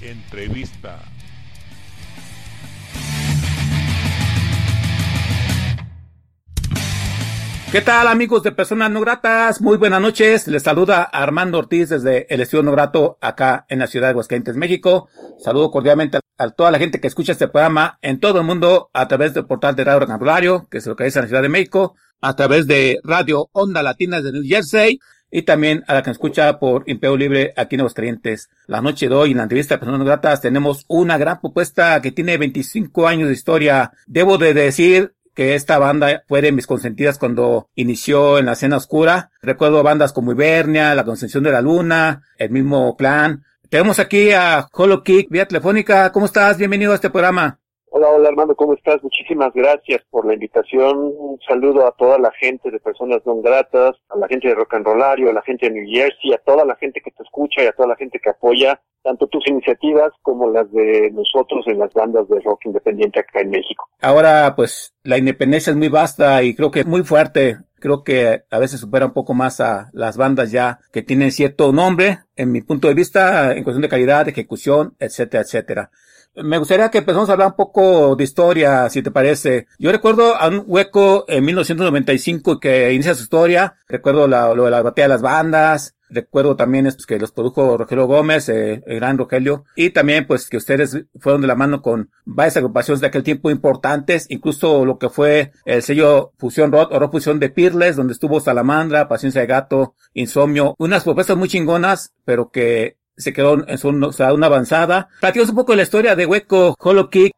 Entrevista. ¿Qué tal amigos de Personas No Gratas? Muy buenas noches. Les saluda Armando Ortiz desde el Estudio No Grato acá en la ciudad de Aguascalientes, México. Saludo cordialmente a toda la gente que escucha este programa en todo el mundo a través del portal de Radio Recambulario, que se localiza en la ciudad de México, a través de Radio Onda Latina de New Jersey y también a la que nos escucha por Imperio Libre aquí en Aguascalientes. La noche de hoy en la entrevista de Personas Gratas tenemos una gran propuesta que tiene 25 años de historia. Debo de decir que esta banda fue de mis consentidas cuando inició en la escena oscura. Recuerdo bandas como Ibernia, La Concepción de la Luna, el mismo Clan. Tenemos aquí a Holo Kick vía telefónica. ¿Cómo estás? Bienvenido a este programa. Hola, hola Armando, ¿cómo estás? Muchísimas gracias por la invitación. Un saludo a toda la gente de Personas No Gratas, a la gente de Rock and Rollario, a la gente de New Jersey, a toda la gente que te escucha y a toda la gente que apoya tanto tus iniciativas como las de nosotros en las bandas de rock independiente acá en México. Ahora, pues, la independencia es muy vasta y creo que es muy fuerte. Creo que a veces supera un poco más a las bandas ya que tienen cierto nombre, en mi punto de vista, en cuestión de calidad, ejecución, etcétera, etcétera. Me gustaría que empezamos a hablar un poco de historia, si te parece. Yo recuerdo a un hueco en 1995 que inicia su historia. Recuerdo la, lo de la batalla de las bandas. Recuerdo también pues, que los produjo Rogelio Gómez, eh, el gran Rogelio. Y también pues que ustedes fueron de la mano con varias agrupaciones de aquel tiempo importantes. Incluso lo que fue el sello Fusión Rock o Rock Fusión de Pirles, donde estuvo Salamandra, Paciencia de Gato, Insomnio. Unas propuestas muy chingonas, pero que se quedó en su, o sea, una avanzada. Platícanos un poco de la historia de Hueco Hollow Kick.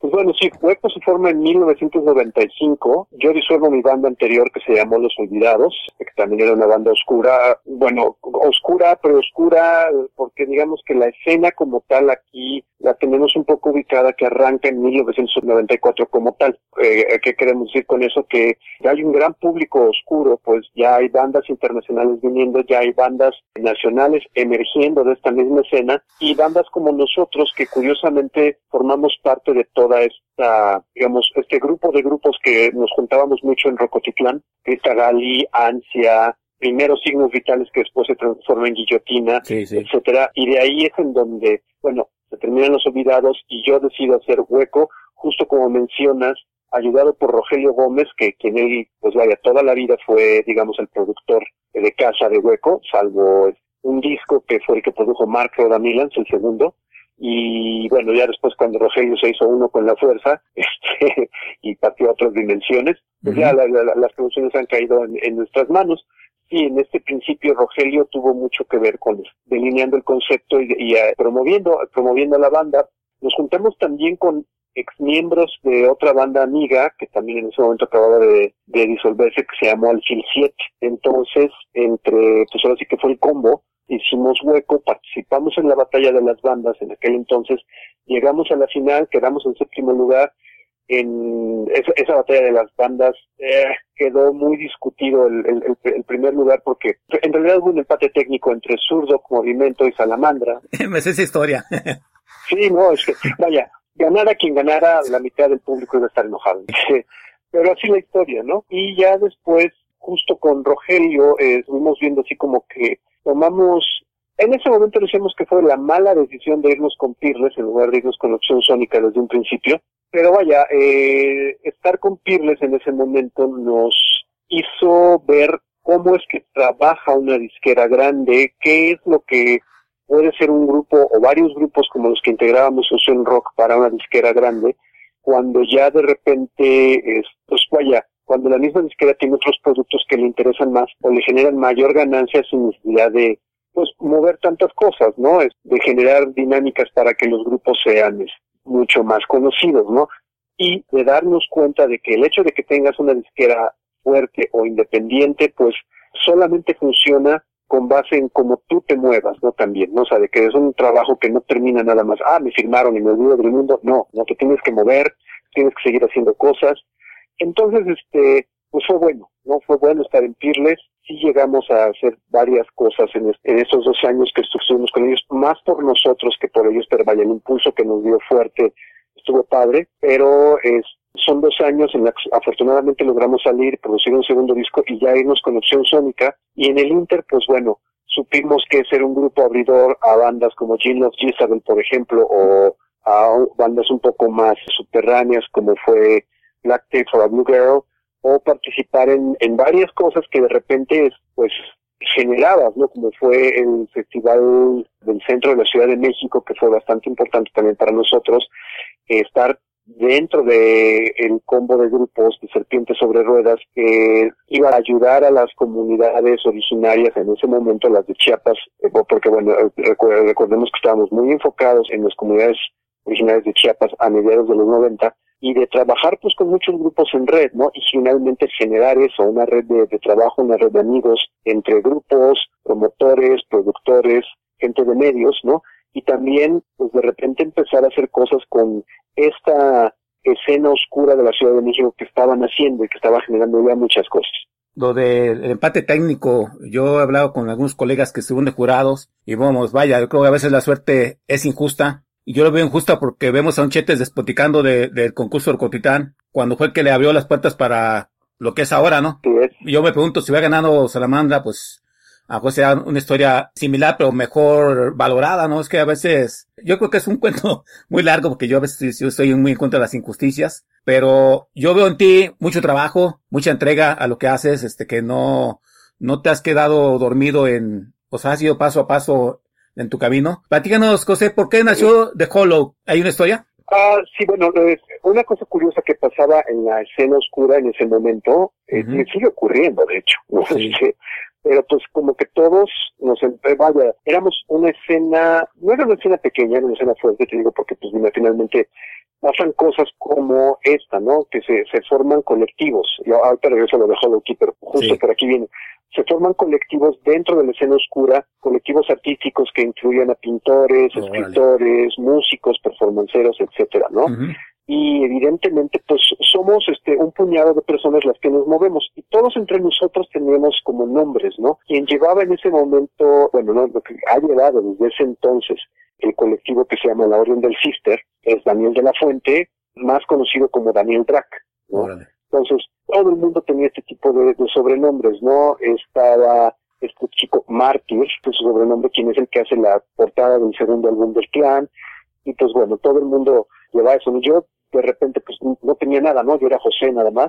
Pues bueno, sí, Hueco se forma en 1995. Yo disuelvo mi banda anterior que se llamó Los Olvidados, que también era una banda oscura, bueno, oscura, pero oscura, porque digamos que la escena como tal aquí la tenemos un poco ubicada que arranca en 1994 como tal. Eh, ¿Qué queremos decir con eso? Que ya hay un gran público oscuro, pues ya hay bandas internacionales viniendo, ya hay bandas nacionales emergiendo de esta misma escena y bandas como nosotros que curiosamente formamos parte de toda esta, digamos, este grupo de grupos que nos juntábamos mucho en Rocotitlán, Grita Gali, Ansia, primero signos vitales que después se transforma en guillotina, Sí, sí. etcétera, y de ahí es en donde, bueno, se terminan los olvidados y yo decido hacer hueco, justo como mencionas, ayudado por Rogelio Gómez, que quien él, pues vaya, toda la vida fue, digamos, el productor de casa de hueco, salvo un disco que fue el que produjo Mark Rodamilans, el segundo, y bueno, ya después cuando Rogelio se hizo uno con la fuerza, este, y partió a otras dimensiones, pues ya la- la- las producciones han caído en, en nuestras manos. Sí, en este principio Rogelio tuvo mucho que ver con delineando el concepto y, y, eh, promoviendo, promoviendo la banda. Nos juntamos también con exmiembros de otra banda amiga que también en ese momento acababa de, de disolverse que se llamó Alfil 7. Entonces, entre, pues ahora sí que fue el combo, hicimos hueco, participamos en la batalla de las bandas en aquel entonces, llegamos a la final, quedamos en séptimo lugar, en esa, esa batalla de las bandas eh, quedó muy discutido el, el, el- primer lugar porque en realidad hubo un empate técnico entre Zurdo, Movimiento y Salamandra. Me sé esa historia. Sí, no, es que, vaya, ganara quien ganara, la mitad del público iba a estar enojado. Pero así la historia, ¿no? Y ya después, justo con Rogelio, eh, estuvimos viendo así como que tomamos, en ese momento decíamos que fue la mala decisión de irnos con Pirles en lugar de irnos con opción sónica desde un principio. Pero vaya, eh, estar con Pirles en ese momento nos hizo ver cómo es que trabaja una disquera grande, qué es lo que puede ser un grupo o varios grupos como los que integrábamos Ocean Rock para una disquera grande, cuando ya de repente, es, pues vaya, cuando la misma disquera tiene otros productos que le interesan más o le generan mayor ganancia sin necesidad de pues mover tantas cosas, ¿no? Es de generar dinámicas para que los grupos sean mucho más conocidos, ¿no? Y de darnos cuenta de que el hecho de que tengas una disquera fuerte o independiente, pues solamente funciona con base en cómo tú te muevas, ¿no? También, ¿no? O que es un trabajo que no termina nada más, ah, me firmaron y me olvido del mundo, no, no te tienes que mover, tienes que seguir haciendo cosas. Entonces, este, pues fue bueno, ¿no? Fue bueno estar en Pirles, sí llegamos a hacer varias cosas en, en esos dos años que estuvimos con ellos, más por nosotros que por ellos, pero vaya, el impulso que nos dio fuerte estuvo padre, pero es, son dos años en los que afortunadamente logramos salir, producir un segundo disco y ya irnos con opción sónica. Y en el Inter, pues bueno, supimos que ser un grupo abridor a bandas como Gene of Jezebel, por ejemplo, o a bandas un poco más subterráneas como fue Black Tape for a Blue Girl, o participar en, en varias cosas que de repente pues generadas, ¿no? Como fue el Festival del Centro de la Ciudad de México, que fue bastante importante también para nosotros, estar dentro de combo de grupos de serpientes sobre ruedas que iba a ayudar a las comunidades originarias en ese momento las de Chiapas eh, porque bueno eh, recordemos que estábamos muy enfocados en las comunidades originarias de Chiapas a mediados de los 90 y de trabajar pues con muchos grupos en red, ¿no? Y finalmente generar eso, una red de, de trabajo, una red de amigos entre grupos, promotores, productores, gente de medios, ¿no? y también pues de repente empezar a hacer cosas con esta escena oscura de la Ciudad de México que estaban haciendo y que estaba generando ya muchas cosas. Lo del empate técnico, yo he hablado con algunos colegas que estuvieron de jurados y vamos, vaya, yo creo que a veces la suerte es injusta y yo lo veo injusta porque vemos a un Chetes despoticando de, del concurso del Cotitán cuando fue el que le abrió las puertas para lo que es ahora, ¿no? Sí es. Yo me pregunto si hubiera ganado Salamandra, pues a lo sea una historia similar, pero mejor valorada, ¿no? Es que a veces, yo creo que es un cuento muy largo, porque yo a veces yo estoy muy en contra de las injusticias, pero yo veo en ti mucho trabajo, mucha entrega a lo que haces, este, que no, no te has quedado dormido en, o sea, has ido paso a paso en tu camino. Platícanos, José, ¿por qué nació The Hollow? ¿Hay una historia? Ah, sí, bueno, una cosa curiosa que pasaba en la escena oscura en ese momento, eh, me sigue ocurriendo, de hecho, ¿no? Sí. Pero pues como que todos nos, em- eh, vaya, éramos una escena, no era una escena pequeña, era una escena fuerte, te digo, porque pues finalmente pasan cosas como esta, ¿no? Que se, se forman colectivos, y ahorita regreso a lo de Hollow Keeper, justo Sí. por aquí viene, se forman colectivos dentro de la escena oscura, colectivos artísticos que incluyen a pintores, escritores, músicos, performanceros, etcétera, ¿no? Y evidentemente pues somos este un puñado de personas las que nos movemos y todos entre nosotros teníamos como nombres, ¿no? Quien llevaba en ese momento, bueno, no, lo que ha llevado desde ese entonces el colectivo que se llama la Orden del Sister es Daniel de la Fuente, más conocido como Daniel Drac, ¿no? Entonces, todo el mundo tenía este tipo de, de sobrenombres, ¿no? Estaba este chico Mártir, que es su sobrenombre, quien es el que hace la portada del segundo álbum del clan, y pues bueno, todo el mundo llevaba eso. Yo de repente pues no- tenía nada, ¿no? Yo era José nada más,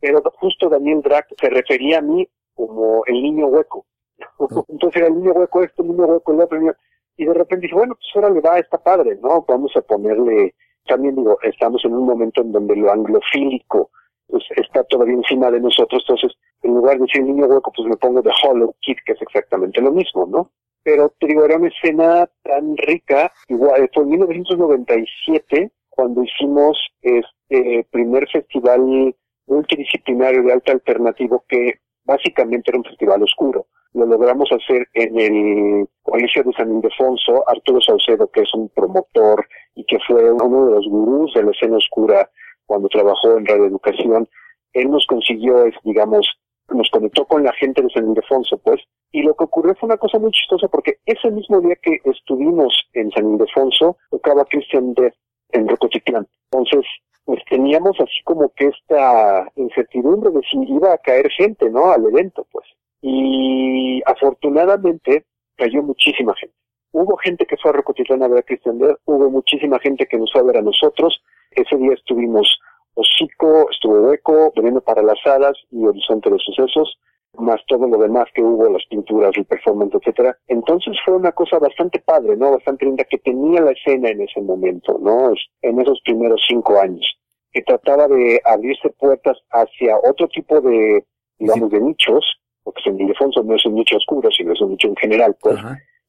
pero justo Daniel Drac se refería a mí como el niño hueco. Entonces era el niño hueco esto, el niño hueco el otro, niño- y de repente dije, bueno, pues ahora le va, está padre, ¿no? Vamos a ponerle, también digo, estamos en un momento en donde lo anglofílico pues, está todavía encima de nosotros, entonces en lugar de decir niño hueco, pues me pongo The Hollow Kid, que es exactamente lo mismo, ¿no? Pero te digo, era una escena tan rica, igual, fue en 1997 cuando hicimos este primer festival multidisciplinario de alta alternativo que básicamente era un festival oscuro. Lo logramos hacer en el Colegio de San Ildefonso, Arturo Saucedo, que es un promotor y que fue uno de los gurús de la escena oscura cuando trabajó en radioeducación. Él nos consiguió, es, digamos, nos conectó con la gente de San Ildefonso, pues, y lo que ocurrió fue una cosa muy chistosa porque ese mismo día que estuvimos en San Ildefonso, tocaba Christian Death en Rocotitlán. Entonces, pues teníamos así como que esta incertidumbre de si iba a caer gente, ¿no? Al evento, pues. Y afortunadamente cayó muchísima gente. Hubo gente que fue a Rocotitlán a ver a Christian Death, hubo muchísima gente que nos fue a ver a nosotros. Ese día estuvimos Hocico, estuvo Hueco, Veneno para las Hadas y Horizonte de Sucesos, más todo lo demás que hubo, las pinturas, el performance, etcétera. Entonces fue una cosa bastante padre, ¿no? Bastante linda que tenía la escena en ese momento, ¿no? En esos primeros cinco años. Que trataba de abrirse puertas hacia otro tipo de, digamos, de nichos, porque San Ildefonso no es un nicho oscuro, sino es un nicho en general, pues.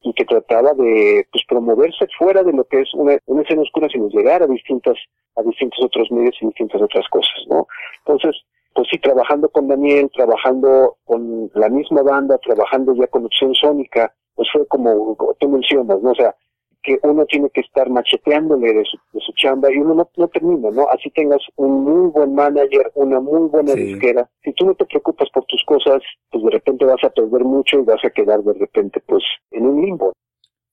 Y que trataba de pues promoverse fuera de lo que es una, una escena oscura sino llegar a distintas a distintos otros medios y distintas otras cosas no entonces pues sí, trabajando con Daniel, trabajando con la misma banda, trabajando ya con Opción Sónica, pues fue como, tú mencionas, ¿no? O sea, que uno tiene que estar macheteándole de su, de su chamba y uno no, no, termina, ¿no? Así tengas un muy buen manager, una muy buena Sí. disquera. Si tú no te preocupas por tus cosas, pues de repente vas a perder mucho y vas a quedar de repente, pues, en un limbo.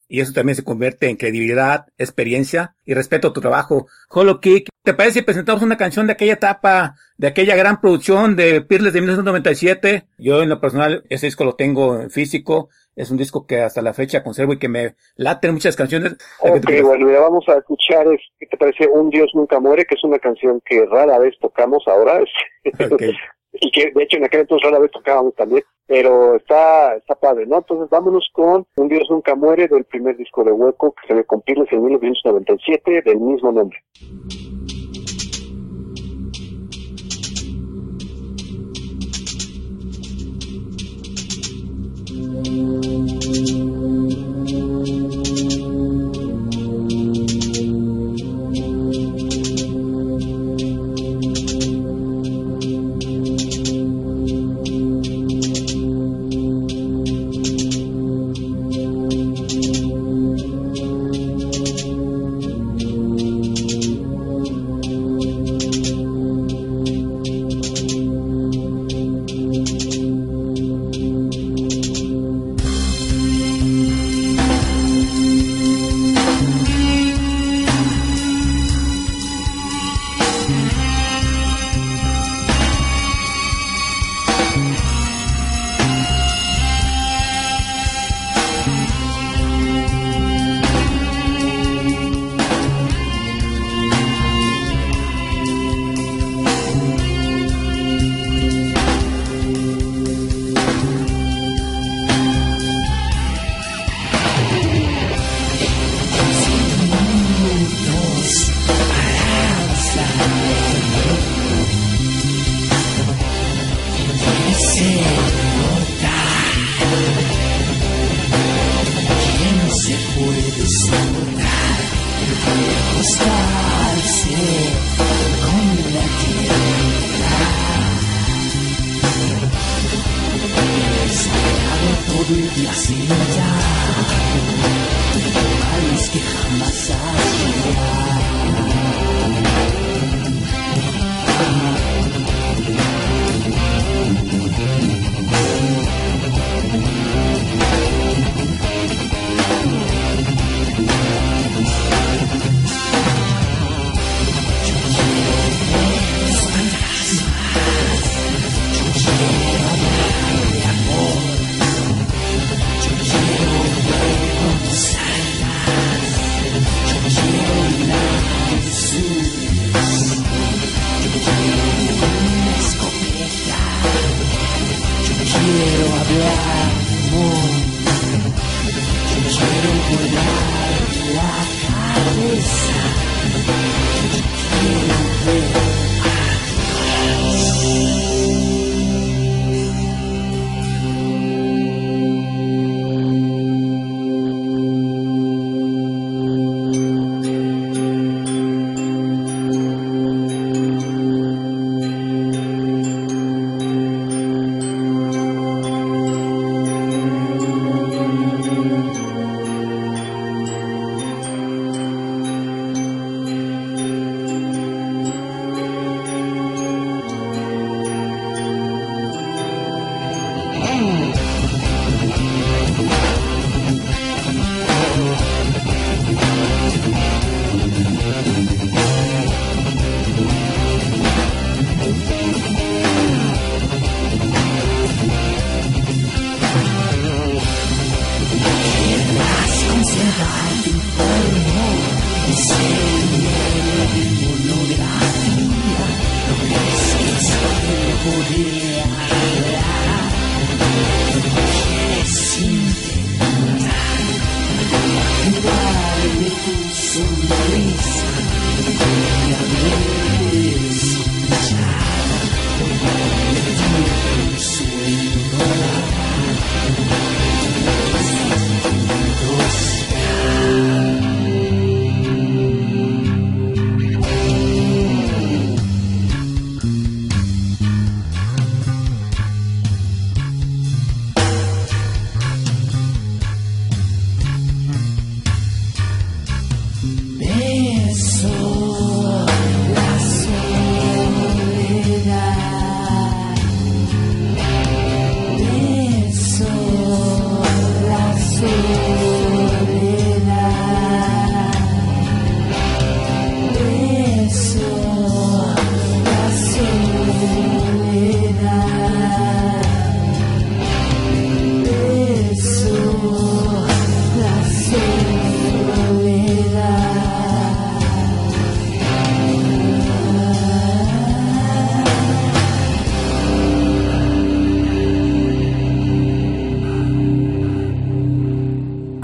Y eso también se convierte en credibilidad, experiencia y respeto a tu trabajo. Holo Kick, ¿te parece si presentamos una canción de aquella etapa, de aquella gran producción de Peerless de 1997? Yo en lo personal, ese disco lo tengo en físico. Es un disco que hasta la fecha conservo y que me laten muchas canciones. Ok, bueno, ya vamos a escuchar, es, ¿qué te parece? Un Dios Nunca Muere, que es una canción que rara vez tocamos ahora. y que de hecho en aquel entonces rara vez tocábamos también, pero está, está padre, ¿no? Entonces vámonos con Un Dios Nunca Muere del primer disco de Hueco que se me compila en 1997 del mismo nombre. Yo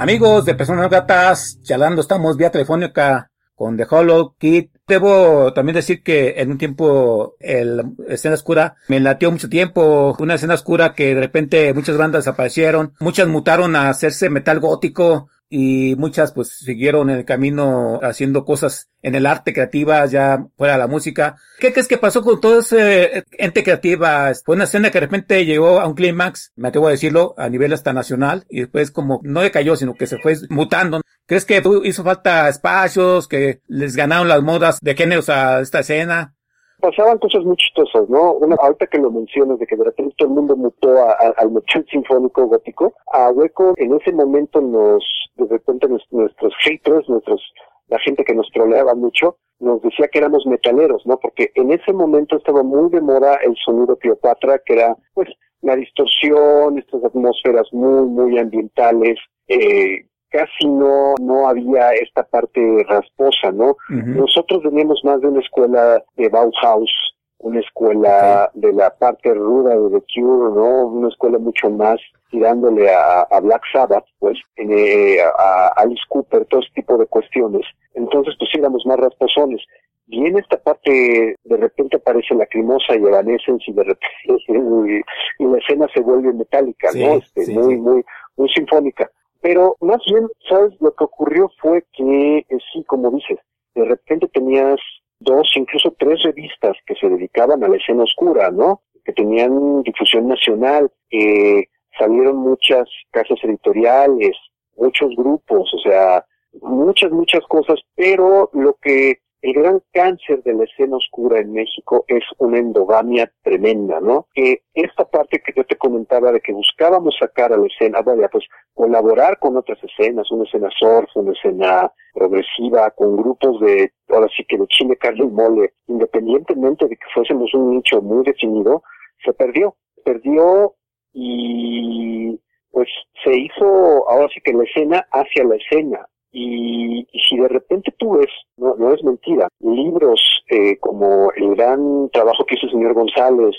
Amigos de Personas Gatas, charlando estamos vía telefónica con The Hollow Kid. Debo también decir que en un tiempo el escena oscura me latió mucho tiempo. Una escena oscura que de repente muchas bandas desaparecieron. Muchas mutaron a hacerse metal gótico y muchas pues siguieron el camino haciendo cosas en el arte creativa ya fuera de la música. ¿Qué crees que pasó con todo ese ente creativa? Fue una escena que de repente llegó a un clímax, me atrevo a decirlo, a nivel hasta nacional y después como no decayó sino que se fue mutando. ¿Crees que hizo falta espacios, que les ganaron las modas de géneros a esta escena? pasaban cosas muy chistosas, ¿no? Una, ahorita que lo mencionas, de que de repente todo el mundo mutó al metal sinfónico gótico, a Hueco en ese momento nos, de repente nuestros haters, nuestros, la gente que nos troleaba mucho, nos decía que éramos metaleros, ¿no? Porque en ese momento estaba muy de moda el sonido Cleopatra, que era, pues, la distorsión, estas atmósferas muy, muy ambientales, eh, casi no, no había esta parte rasposa, ¿no? Nosotros veníamos más de una escuela de Bauhaus, una escuela de la parte ruda de The Cure, ¿no? Una escuela mucho más tirándole a, Black Sabbath, pues, eh, a, Alice Cooper, todo ese tipo de cuestiones. Entonces, pues éramos más rasposones. Y en esta parte, de repente aparece Lacrimosa y Evanescence y de repente, y, la escena se vuelve metálica, ¿no? Este, muy, muy, muy sinfónica. Pero más bien, ¿sabes? Lo que ocurrió fue que, eh, sí, como dices, de repente tenías dos, incluso tres revistas que se dedicaban a la escena oscura, ¿no? Que tenían difusión nacional, eh, salieron muchas casas editoriales, muchos grupos, o sea, muchas, muchas cosas, pero lo que el gran cáncer de la escena oscura en México es una endogamia tremenda, ¿no? Que esta parte que yo te comentaba de que buscábamos sacar a la escena, vaya, pues colaborar con otras escenas, una escena surf, una escena progresiva, con grupos de, ahora sí que de chile, carne y mole, independientemente de que fuésemos un nicho muy definido, se perdió, perdió y pues se hizo ahora sí que la escena hacia la escena, y, si de repente tú ves, no, no es mentira, libros eh, como el gran trabajo que hizo el señor González,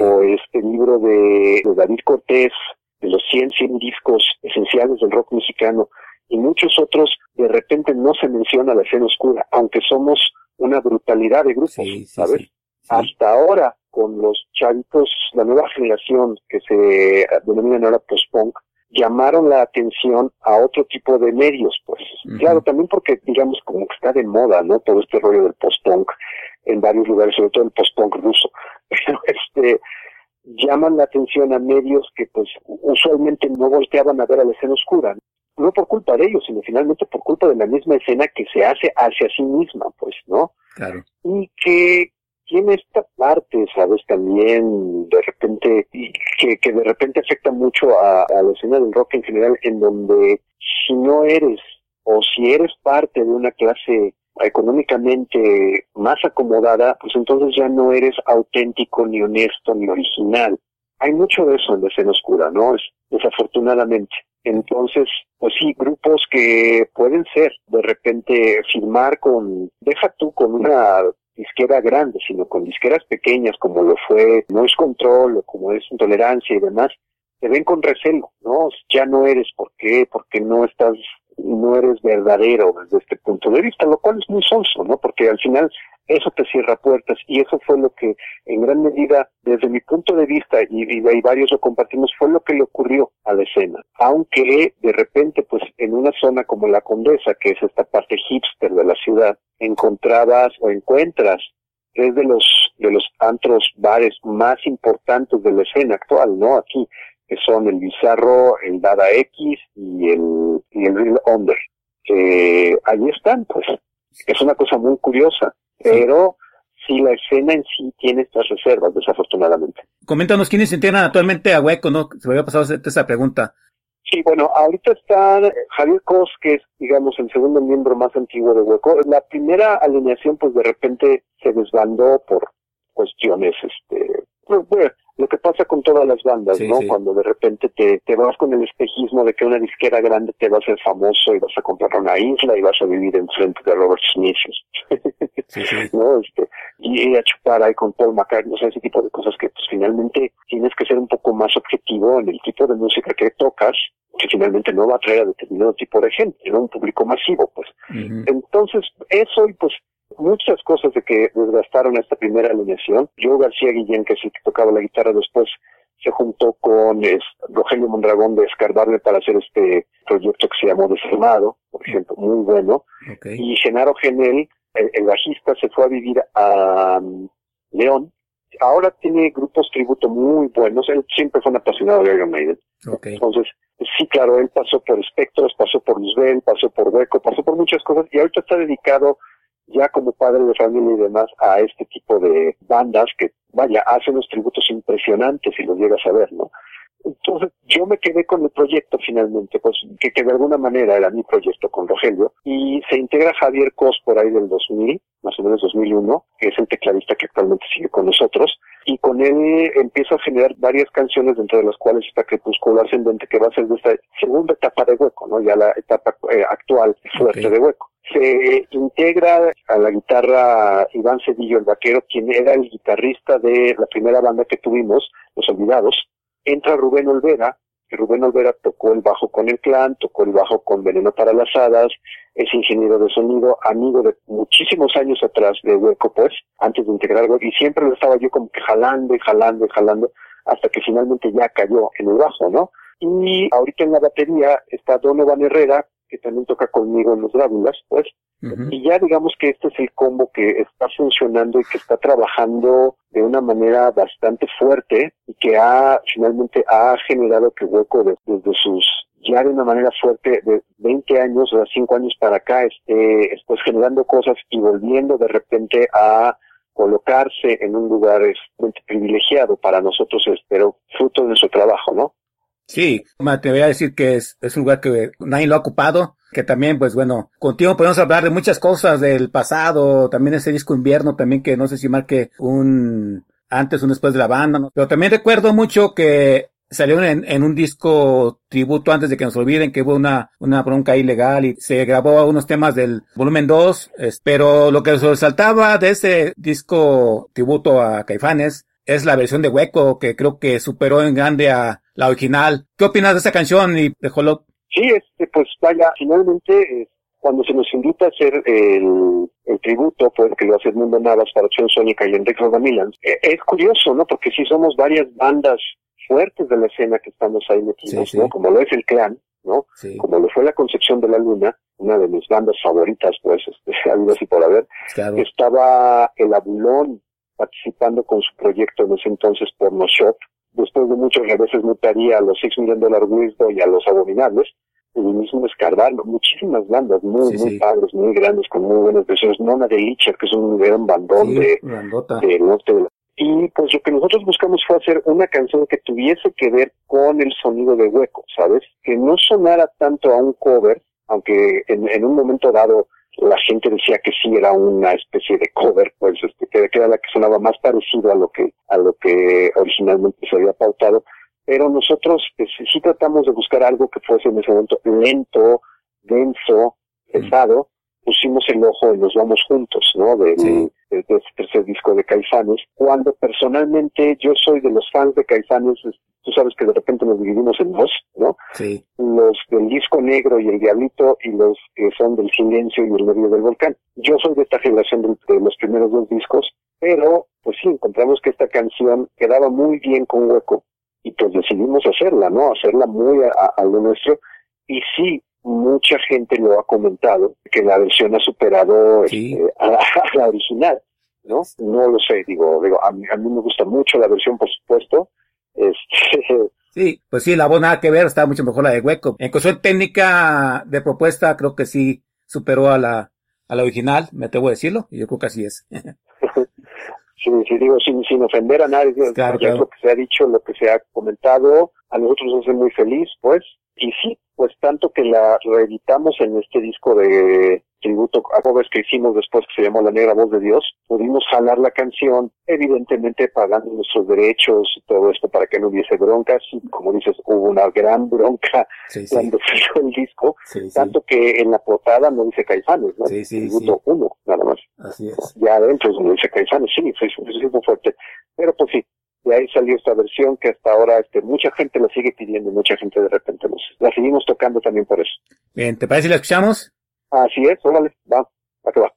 o este libro de, David Cortés, de los 100, 100 discos esenciales del rock mexicano, y muchos otros, de repente no se menciona la escena oscura, aunque somos una brutalidad de grupos, ¿sabes? Hasta ahora, con los chavitos, la nueva generación que se denominan ahora post-punk, llamaron la atención a otro tipo de medios, pues. Claro, también porque, digamos, como que está de moda, ¿no? Todo este rollo del post-punk en varios lugares, sobre todo el post-punk ruso. Pero, este, llaman la atención a medios que, pues, usualmente no volteaban a ver a la escena oscura. No por culpa de ellos, sino finalmente por culpa de la misma escena que se hace hacia sí misma, pues, ¿no? Claro. Y que tiene esta parte, ¿sabes? También de repente, que, que de repente afecta mucho a, la escena del rock en general, en donde si no eres o si eres parte de una clase económicamente más acomodada, pues entonces ya no eres auténtico, ni honesto, ni original. Hay mucho de eso en la escena oscura, ¿no? Es, desafortunadamente. Entonces, pues sí, grupos que pueden ser, de repente, firmar con, deja tú con una disquera grande, sino con disqueras pequeñas como lo fue Noise Control o como es Intolerancia y demás, te ven con recelo, ¿no? Ya no eres, ¿por qué? Porque no estás, no eres verdadero desde este punto de vista, lo cual es muy sonso, ¿no? Porque al final eso te cierra puertas y eso fue lo que en gran medida desde mi punto de vista y, y, varios lo compartimos fue lo que le ocurrió a la escena aunque de repente pues en una zona como la Condesa que es esta parte hipster de la ciudad encontrabas o encuentras tres de los de los antros bares más importantes de la escena actual no aquí que son el Bizarro el Dada X y el y el Real Under eh, ahí están pues es una cosa muy curiosa pero sí la escena en sí tiene estas reservas, desafortunadamente. Coméntanos quiénes se integran actualmente a Hueco, ¿no? Se me había pasado esa pregunta. Sí, bueno, ahorita está Javier Cos, que es, digamos, el segundo miembro más antiguo de Hueco. La primera alineación, pues de repente se desbandó por cuestiones, este, bueno, lo que pasa con todas las bandas, ¿no? Cuando de repente te, te vas con el espejismo de que una disquera grande te va a hacer famoso y vas a comprar una isla y vas a vivir enfrente de Robert Smith, ¿no? Este, y, a chupar ahí con Paul McCartney, o sea, ese tipo de cosas que pues finalmente tienes que ser un poco más objetivo en el tipo de música que tocas que finalmente no va a traer a determinado tipo de gente, ¿no? Un público masivo, pues. Entonces, eso y pues muchas cosas de que desgastaron esta primera alineación. Yo García Guillén, que es el que tocaba la guitarra después, se juntó con es, Rogelio Mondragón de Escarbarle para hacer este proyecto que se llamó Desarmado, por ejemplo, muy bueno. Y Genaro Genel, el, bajista, se fue a vivir a um, León. Ahora tiene grupos tributo muy buenos. Él siempre fue un apasionado de Iron Maiden. Entonces, sí, claro, él pasó por Espectros, pasó por Luzbel, pasó por Hueco, pasó por muchas cosas y ahorita está dedicado ya como padre de familia y demás a este tipo de bandas que, vaya, hacen unos tributos impresionantes si los llegas a ver, ¿no? Entonces yo me quedé con el proyecto finalmente, pues que, que de alguna manera era mi proyecto con Rogelio, y se integra Javier Cos por ahí del 2000, más o menos 2001, que es el tecladista que actualmente sigue con nosotros, y con él empiezo a generar varias canciones dentro de las cuales está Crepuscular Ascendente, que va a ser de esta segunda etapa de Hueco, ¿no? Ya la etapa eh, actual fuerte de Hueco se integra a la guitarra Iván Cedillo, el vaquero, quien era el guitarrista de la primera banda que tuvimos, Los Olvidados. Entra Rubén Olvera, que Rubén Olvera tocó el bajo con el clan, tocó el bajo con Veneno para las Hadas, es ingeniero de sonido, amigo de muchísimos años atrás de Hueco, pues, antes de integrarlo, y siempre lo estaba yo como que jalando y jalando y jalando, hasta que finalmente ya cayó en el bajo, ¿no? Y ahorita en la batería está Donovan Herrera, que también toca conmigo en los Dráculas, pues, y ya digamos que este es el combo que está funcionando y que está trabajando de una manera bastante fuerte y que ha finalmente ha generado que Hueco desde sus ya de una manera fuerte de 20 años o 5 años para acá esté pues generando cosas y volviendo de repente a colocarse en un lugar este, privilegiado para nosotros, pero fruto de su trabajo, ¿no? Sí, te voy a decir que es, es un lugar que nadie lo ha ocupado, que también, pues bueno, contigo podemos hablar de muchas cosas del pasado, también ese disco invierno, también que no sé si marque un antes, un después de la banda, ¿no? pero también recuerdo mucho que salió en, en, un disco tributo antes de que nos olviden que hubo una, una bronca ilegal y se grabó unos temas del volumen 2, pero lo que resaltaba de ese disco tributo a Caifanes es la versión de Hueco que creo que superó en grande a la original. ¿Qué opinas de esa canción y de? Sí, este, pues vaya, finalmente eh, cuando se nos invita a hacer el, el tributo, pues que lo hace Mundo Navas para Acción Sónica y Enrique Rodamilans, eh, es curioso, ¿no? Porque sí somos varias bandas fuertes de la escena que estamos ahí metidos, ¿no? Como lo es el clan, ¿no? Como lo fue la Concepción de la Luna, una de mis bandas favoritas, pues, este, algo así por haber. Estaba el Abulón, participando con su proyecto en ese entonces Porno Shop. Después de muchos reveses mutaría a los Six Million Dollar Wisdom y a los Abominables. El mismo escarbarlo, muchísimas bandas muy, muy padres, muy grandes, con muy buenas versiones. Nona de Licher, que es un gran bandón de, de norte de y pues lo que nosotros buscamos fue hacer una canción que tuviese que ver con el sonido de hueco, ¿sabes? Que no sonara tanto a un cover, aunque en, en un momento dado la gente decía que sí era una especie de cover, pues este, que, era la que sonaba más parecido a lo que, a lo que originalmente se había pautado, pero nosotros pues, sí tratamos de buscar algo que fuese en ese momento lento, denso, pesado, pusimos el ojo y nos vamos juntos, ¿no? De, de, este tercer disco de Caifanes, cuando personalmente yo soy de los fans de Caifanes, tú sabes que de repente nos dividimos en dos, ¿no? Sí. Los del disco negro y el diablito y los que son del silencio y el medio del volcán. Yo soy de esta generación de, los primeros dos discos, pero pues sí, encontramos que esta canción quedaba muy bien con Hueco y pues decidimos hacerla, ¿no? Hacerla muy a lo nuestro. Y sí, mucha gente lo ha comentado, que la versión ha superado este, a, la original, ¿no? No lo sé, digo, digo a, mí, a mí me gusta mucho la versión, por supuesto. Este, sí, pues sí, la voz nada que ver, está mucho mejor la de Hueco. En cuestión técnica de propuesta, creo que sí superó a la, a la original, me atrevo a decirlo, y yo creo que así es. sí, sí, digo, sin, sin ofender a nadie, claro, lo que se ha dicho, lo que se ha comentado, a nosotros nos hace muy feliz, pues, y sí, pues tanto que la reeditamos en este disco de tributo a covers que hicimos después que se llamó La Negra Voz de Dios, pudimos jalar la canción, evidentemente pagando nuestros derechos y todo esto para que no hubiese broncas, y como dices, hubo una gran bronca cuando salió el disco, tanto que en la portada no dice Caifanes, ¿no? tributo uno, nada más. Así es. Ya adentro no dice Caifanes, sí, fue, fue fuerte. Pero pues sí, de ahí salió esta versión que hasta ahora este, mucha gente la sigue pidiendo, mucha gente de repente nos, la seguimos tocando también por eso. Bien, ¿te parece si la escuchamos? Así es, órale, va, va que va.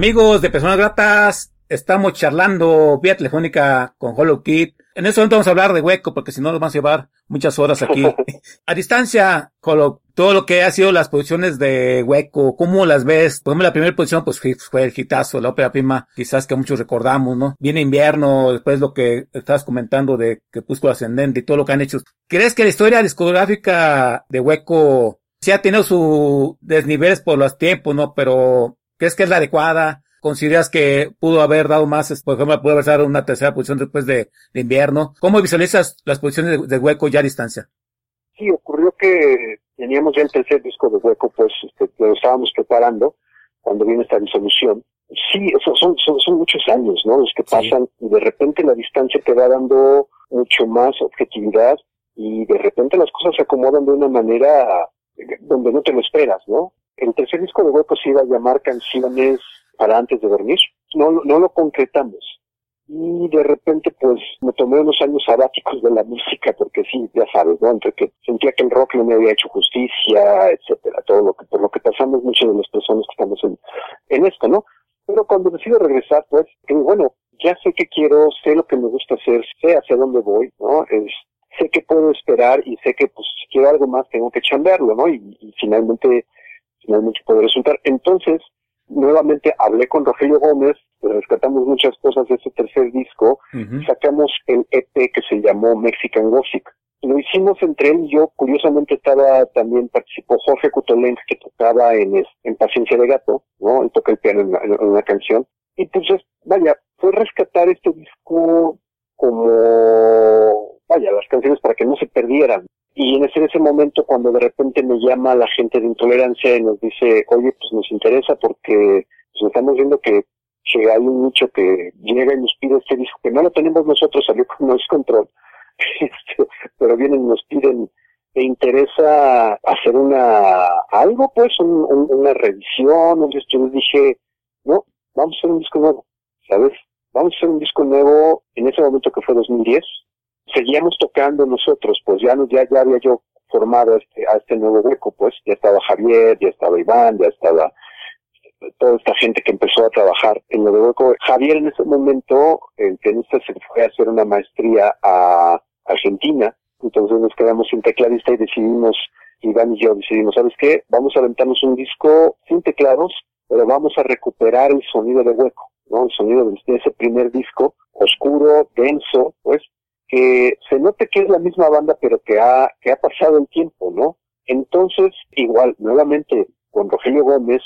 Amigos de Personas Gratas, estamos charlando vía telefónica con Hollow Kid. En este momento vamos a hablar de Hueco, porque si no nos vamos a llevar muchas horas aquí. a distancia, Hollow, todo lo que ha sido las posiciones de Hueco, ¿cómo las ves? Por ejemplo, la primera posición, pues fue el hitazo, la ópera prima, quizás que muchos recordamos, ¿no? Viene invierno, después lo que estabas comentando de Crepúsculo Ascendente y todo lo que han hecho. ¿Crees que la historia discográfica de Hueco sí ha tenido sus desniveles por los tiempos, ¿no? Pero ¿Crees que es la adecuada? ¿Consideras que pudo haber dado más, por ejemplo, pudo haber dado una tercera posición después de, invierno? ¿Cómo visualizas las posiciones de, Hueco ya a distancia? Sí, ocurrió que teníamos ya el tercer disco de Hueco, pues este, lo estábamos preparando cuando viene esta disolución. Sí, eso son, son, muchos años, ¿no? Los que pasan y de repente la distancia te va dando mucho más objetividad y de repente las cosas se acomodan de una manera donde no te lo esperas, ¿no? El tercer disco de Hueco se iba a llamar Canciones para antes de dormir. No, no lo concretamos. Y de repente, pues, me tomé unos años sabáticos de la música, porque sí, ya sabes, ¿no? Entre que sentía que el rock no me había hecho justicia, etcétera, todo lo que, por lo que pasamos muchas de las personas que estamos en, en esto, ¿no? Pero cuando decido regresar, pues, digo, bueno, ya sé qué quiero, sé lo que me gusta hacer, sé hacia dónde voy, ¿no? Es, sé que puedo esperar y sé que, pues, si quiero algo más, tengo que chambearlo, ¿no? Y, y finalmente finalmente puede resultar. Entonces, nuevamente hablé con Rogelio Gómez, rescatamos muchas cosas de ese tercer disco, sacamos el EP que se llamó Mexican Gothic. Lo hicimos entre él y yo, curiosamente estaba también, participó Jorge Cutolenc, que tocaba en, en Paciencia de Gato, ¿no? Él toca el piano en, una canción. Y pues, vaya, fue rescatar este disco como, vaya, las canciones para que no se perdieran. Y en ese, ese momento, cuando de repente me llama la gente de intolerancia y nos dice, oye, pues nos interesa porque pues estamos viendo que, hay un nicho que llega y nos pide este disco, que no lo tenemos nosotros, salió con Noise Control, este, pero vienen y nos piden, ¿te interesa hacer una, algo pues, una revisión? Entonces yo les dije, no, vamos a hacer un disco nuevo, ¿sabes? Vamos a hacer un disco nuevo en ese momento que fue 2010, seguíamos tocando nosotros, pues ya, ya, ya había yo formado este, a este nuevo hueco, pues ya estaba Javier, ya estaba Iván, ya estaba toda esta gente que empezó a trabajar en el hueco. Javier en ese momento, el tenista se fue a hacer una maestría a Argentina, entonces nos quedamos sin tecladista y decidimos, Iván y yo decidimos, ¿sabes qué? Vamos a aventarnos un disco sin teclados, pero vamos a recuperar el sonido de hueco, ¿no? El sonido de ese primer disco, oscuro, denso, pues, que se note que es la misma banda, pero que ha, que ha pasado el tiempo, ¿no? Entonces, igual, nuevamente, con Rogelio Gómez,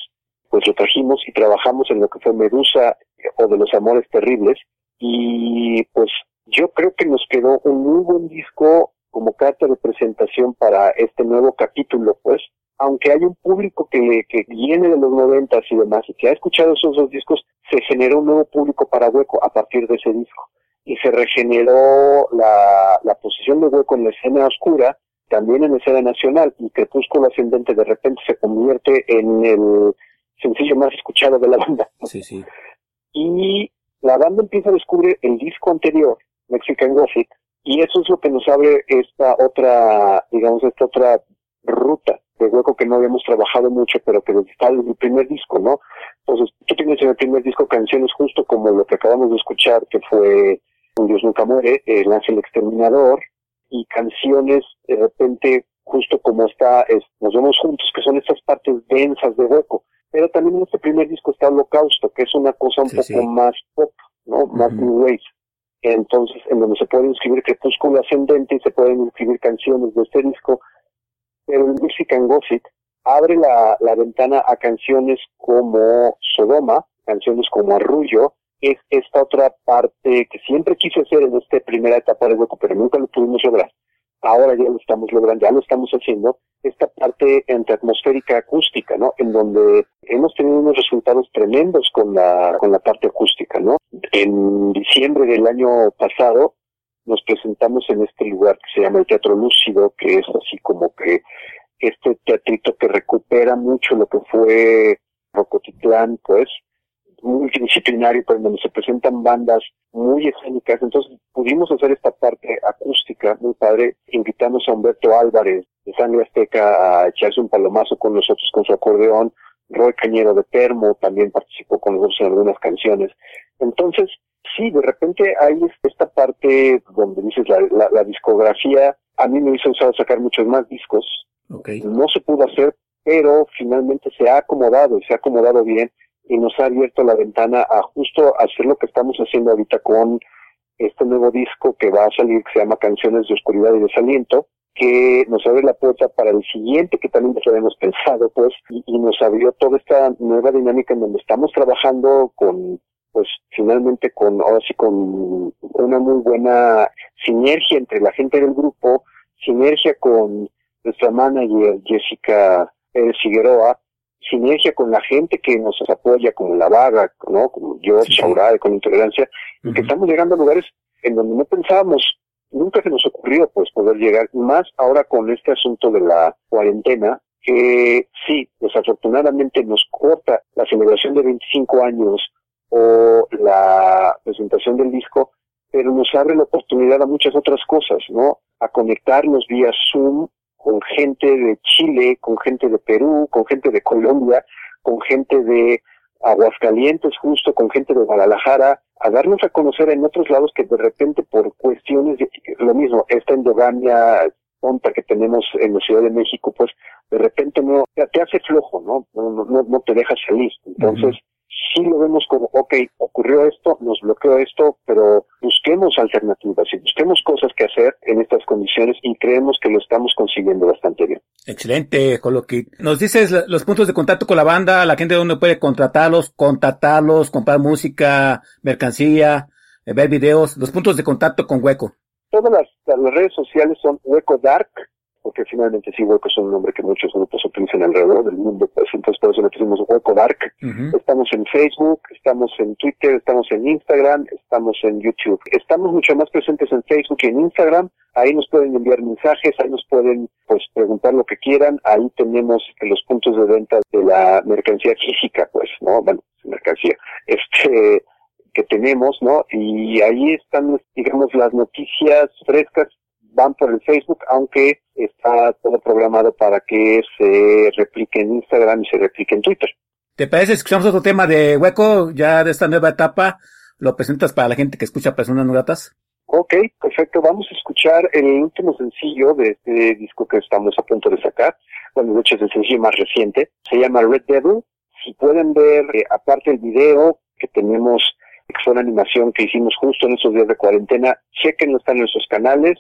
pues lo trajimos y trabajamos en lo que fue Medusa o de los Amores Terribles, y pues yo creo que nos quedó un muy buen disco como carta de presentación para este nuevo capítulo, pues, aunque hay un público que, que viene de los noventas y demás, y que ha escuchado esos dos discos, se generó un nuevo público para Hueco a partir de ese disco y se regeneró la, la posición de hueco en la escena oscura, también en la escena nacional, y Crepúsculo Ascendente de repente se convierte en el sencillo más escuchado de la banda. Sí, sí. Y la banda empieza a descubrir el disco anterior, Mexican Gothic, y eso es lo que nos abre esta otra, digamos, esta otra ruta de hueco que no habíamos trabajado mucho, pero que está el primer disco, ¿no? Entonces, tú tienes en el primer disco canciones justo como lo que acabamos de escuchar, que fue un Dios nunca muere, El ángel exterminador, y canciones de repente justo como está es, Nos vemos juntos, que son estas partes densas de hueco. Pero también en este primer disco está Holocausto, que es una cosa un poco más pop, ¿no? Más new wave. Entonces, en donde se puede inscribir Crepúsculo Ascendente y se pueden inscribir canciones de este disco. Pero el Mexican Gothic abre la, la ventana a canciones como Sodoma, canciones como Arrullo, es esta otra parte que siempre quise hacer en esta primera etapa de hueco, pero nunca lo pudimos lograr. Ahora ya lo estamos logrando, ya lo estamos haciendo, esta parte entre atmosférica acústica, ¿no? En donde hemos tenido unos resultados tremendos con la, con la parte acústica, ¿no? En diciembre del año pasado nos presentamos en este lugar que se llama el Teatro Lúcido, que es así como que este teatrito que recupera mucho lo que fue Rocotitlán, pues, multidisciplinario, pero donde se presentan bandas muy escénicas. Entonces pudimos hacer esta parte acústica muy padre. Invitamos a Humberto Álvarez de Sangre Azteca a echarse un palomazo con nosotros con su acordeón. Roy Cañero de Termo también participó con nosotros en algunas canciones. Entonces, sí, de repente hay esta parte donde dices la, la, la discografía, a mí me hizo usado sacar muchos más discos. Okay. No se pudo hacer, pero finalmente se ha acomodado y se ha acomodado bien y nos ha abierto la ventana a justo hacer lo que estamos haciendo ahorita con este nuevo disco que va a salir, que se llama Canciones de Oscuridad y Desaliento, que nos abre la puerta para el siguiente que también ya habíamos pensado, pues, y, y, nos abrió toda esta nueva dinámica en donde estamos trabajando con, pues, finalmente con, ahora sí, con una muy buena sinergia entre la gente del grupo, sinergia con nuestra manager Jessica Pérez Figueroa, sinergia con la gente que nos apoya, como La Vaga, ¿no? Como yo, sí, Chaurade, con Intolerancia, uh -huh. que estamos llegando a lugares en donde no pensábamos, nunca se nos ocurrió, pues, poder llegar, más ahora con este asunto de la cuarentena, que sí, desafortunadamente nos corta la celebración de 25 años o la presentación del disco, pero nos abre la oportunidad a muchas otras cosas, ¿no? A conectarnos vía Zoom con gente de Chile, con gente de Perú, con gente de Colombia, con gente de Aguascalientes justo, con gente de Guadalajara, a darnos a conocer en otros lados que de repente por cuestiones de lo mismo, esta endogamia tonta que tenemos en la Ciudad de México, pues de repente no te hace flojo, ¿no? No, no, no te deja salir. Entonces, sí lo vemos como, ok, ocurrió esto, nos bloqueó esto, pero busquemos alternativas y busquemos cosas que hacer en estas condiciones y creemos que lo estamos consiguiendo bastante bien. Excelente, Coloqui. Nos dices los puntos de contacto con la banda, la gente donde puede contratarlos, contactarlos, comprar música, mercancía, ver videos, los puntos de contacto con Hueco. Todas las, las redes sociales son Hueco Dark, porque finalmente sí, Hueco es un nombre que muchos grupos utilizan alrededor del mundo, pues entonces por eso le pusimos Hueco Dark. Uh -huh. Estamos en Facebook, estamos en Twitter, estamos en Instagram, estamos en YouTube. Estamos mucho más presentes en Facebook y en Instagram, ahí nos pueden enviar mensajes, ahí nos pueden pues preguntar lo que quieran, ahí tenemos los puntos de venta de la mercancía física, pues, ¿no? Bueno, mercancía, este que tenemos, ¿no? Y ahí están, digamos, las noticias frescas van por el Facebook, aunque está todo programado para que se replique en Instagram y se replique en Twitter. ¿Te parece si escuchamos otro tema de Hueco, ya de esta nueva etapa? ¿Lo presentas para la gente que escucha Personas No Gratas? Ok, perfecto. Vamos a escuchar el último sencillo de este disco que estamos a punto de sacar. Bueno, de hecho es el sencillo más reciente. Se llama Red Devil. Si pueden ver, eh, aparte el video que tenemos, que fue una animación que hicimos justo en esos días de cuarentena, chequenlo, está en nuestros canales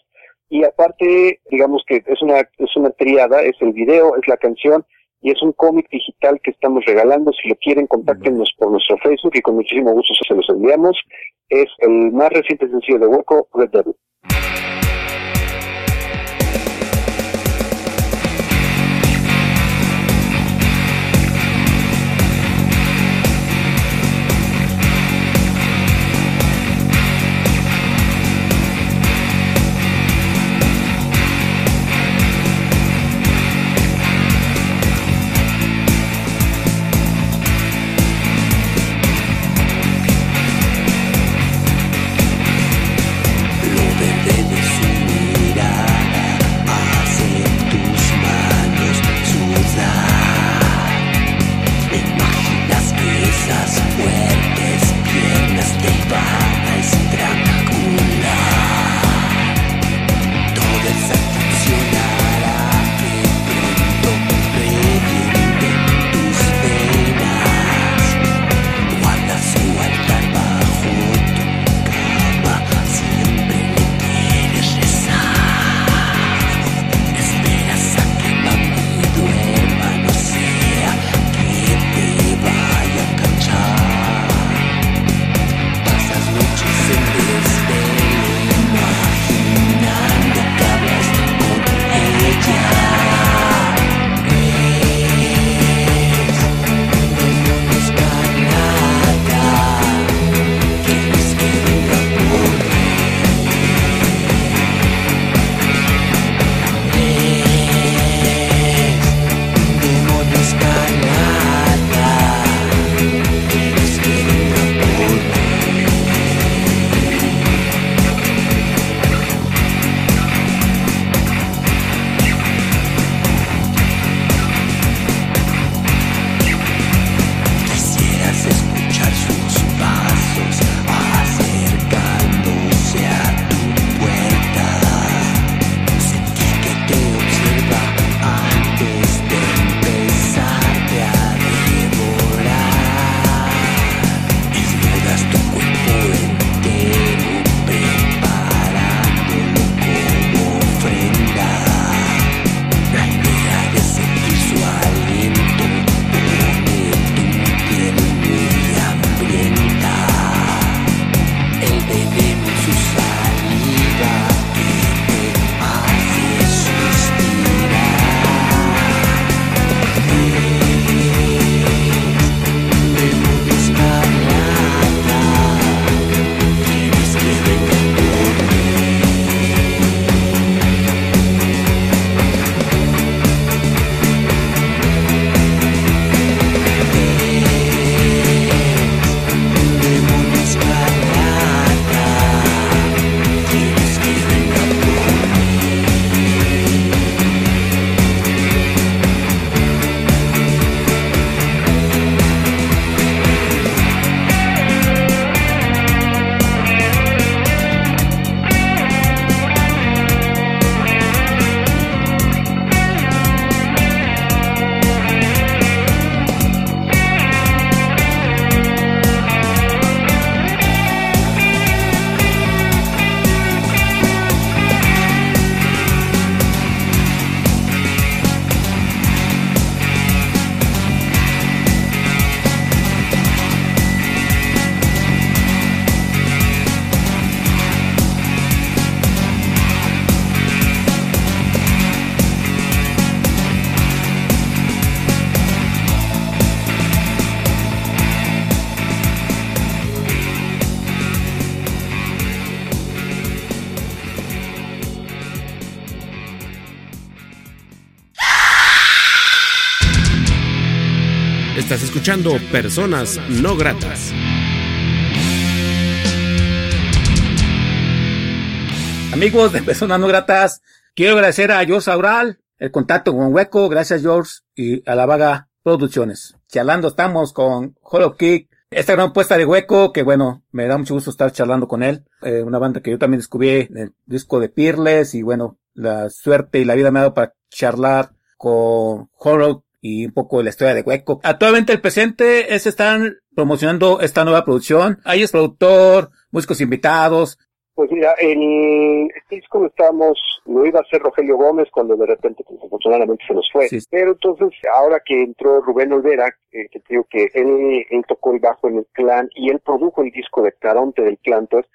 y aparte digamos que es una es una triada es el video es la canción y es un cómic digital que estamos regalando. Si lo quieren contáctenos por nuestro Facebook y con muchísimo gusto se los enviamos. Es el más reciente sencillo de Hueco Red Devil escuchando Personas No Gratas. Amigos de Personas No Gratas, quiero agradecer a George Aural el contacto con Hueco, gracias George, y a la Vaga Producciones. Charlando estamos con Hollow Kick, esta gran puesta de Hueco, que bueno, me da mucho gusto estar charlando con él. Eh, una banda que yo también descubrí en el disco de Peerless, y bueno, la suerte y la vida me ha dado para charlar con Hollow y un poco de la historia de Hueco. Actualmente el presente es están promocionando esta nueva producción. Ahí es productor, músicos invitados, pues mira, el este disco lo estábamos, lo iba a hacer Rogelio Gómez cuando de repente, pues, afortunadamente se nos fue. Sí. Pero entonces, ahora que entró Rubén Olvera, eh, que digo que él, él tocó el bajo en el clan y él produjo el disco de Caronte del clan, pues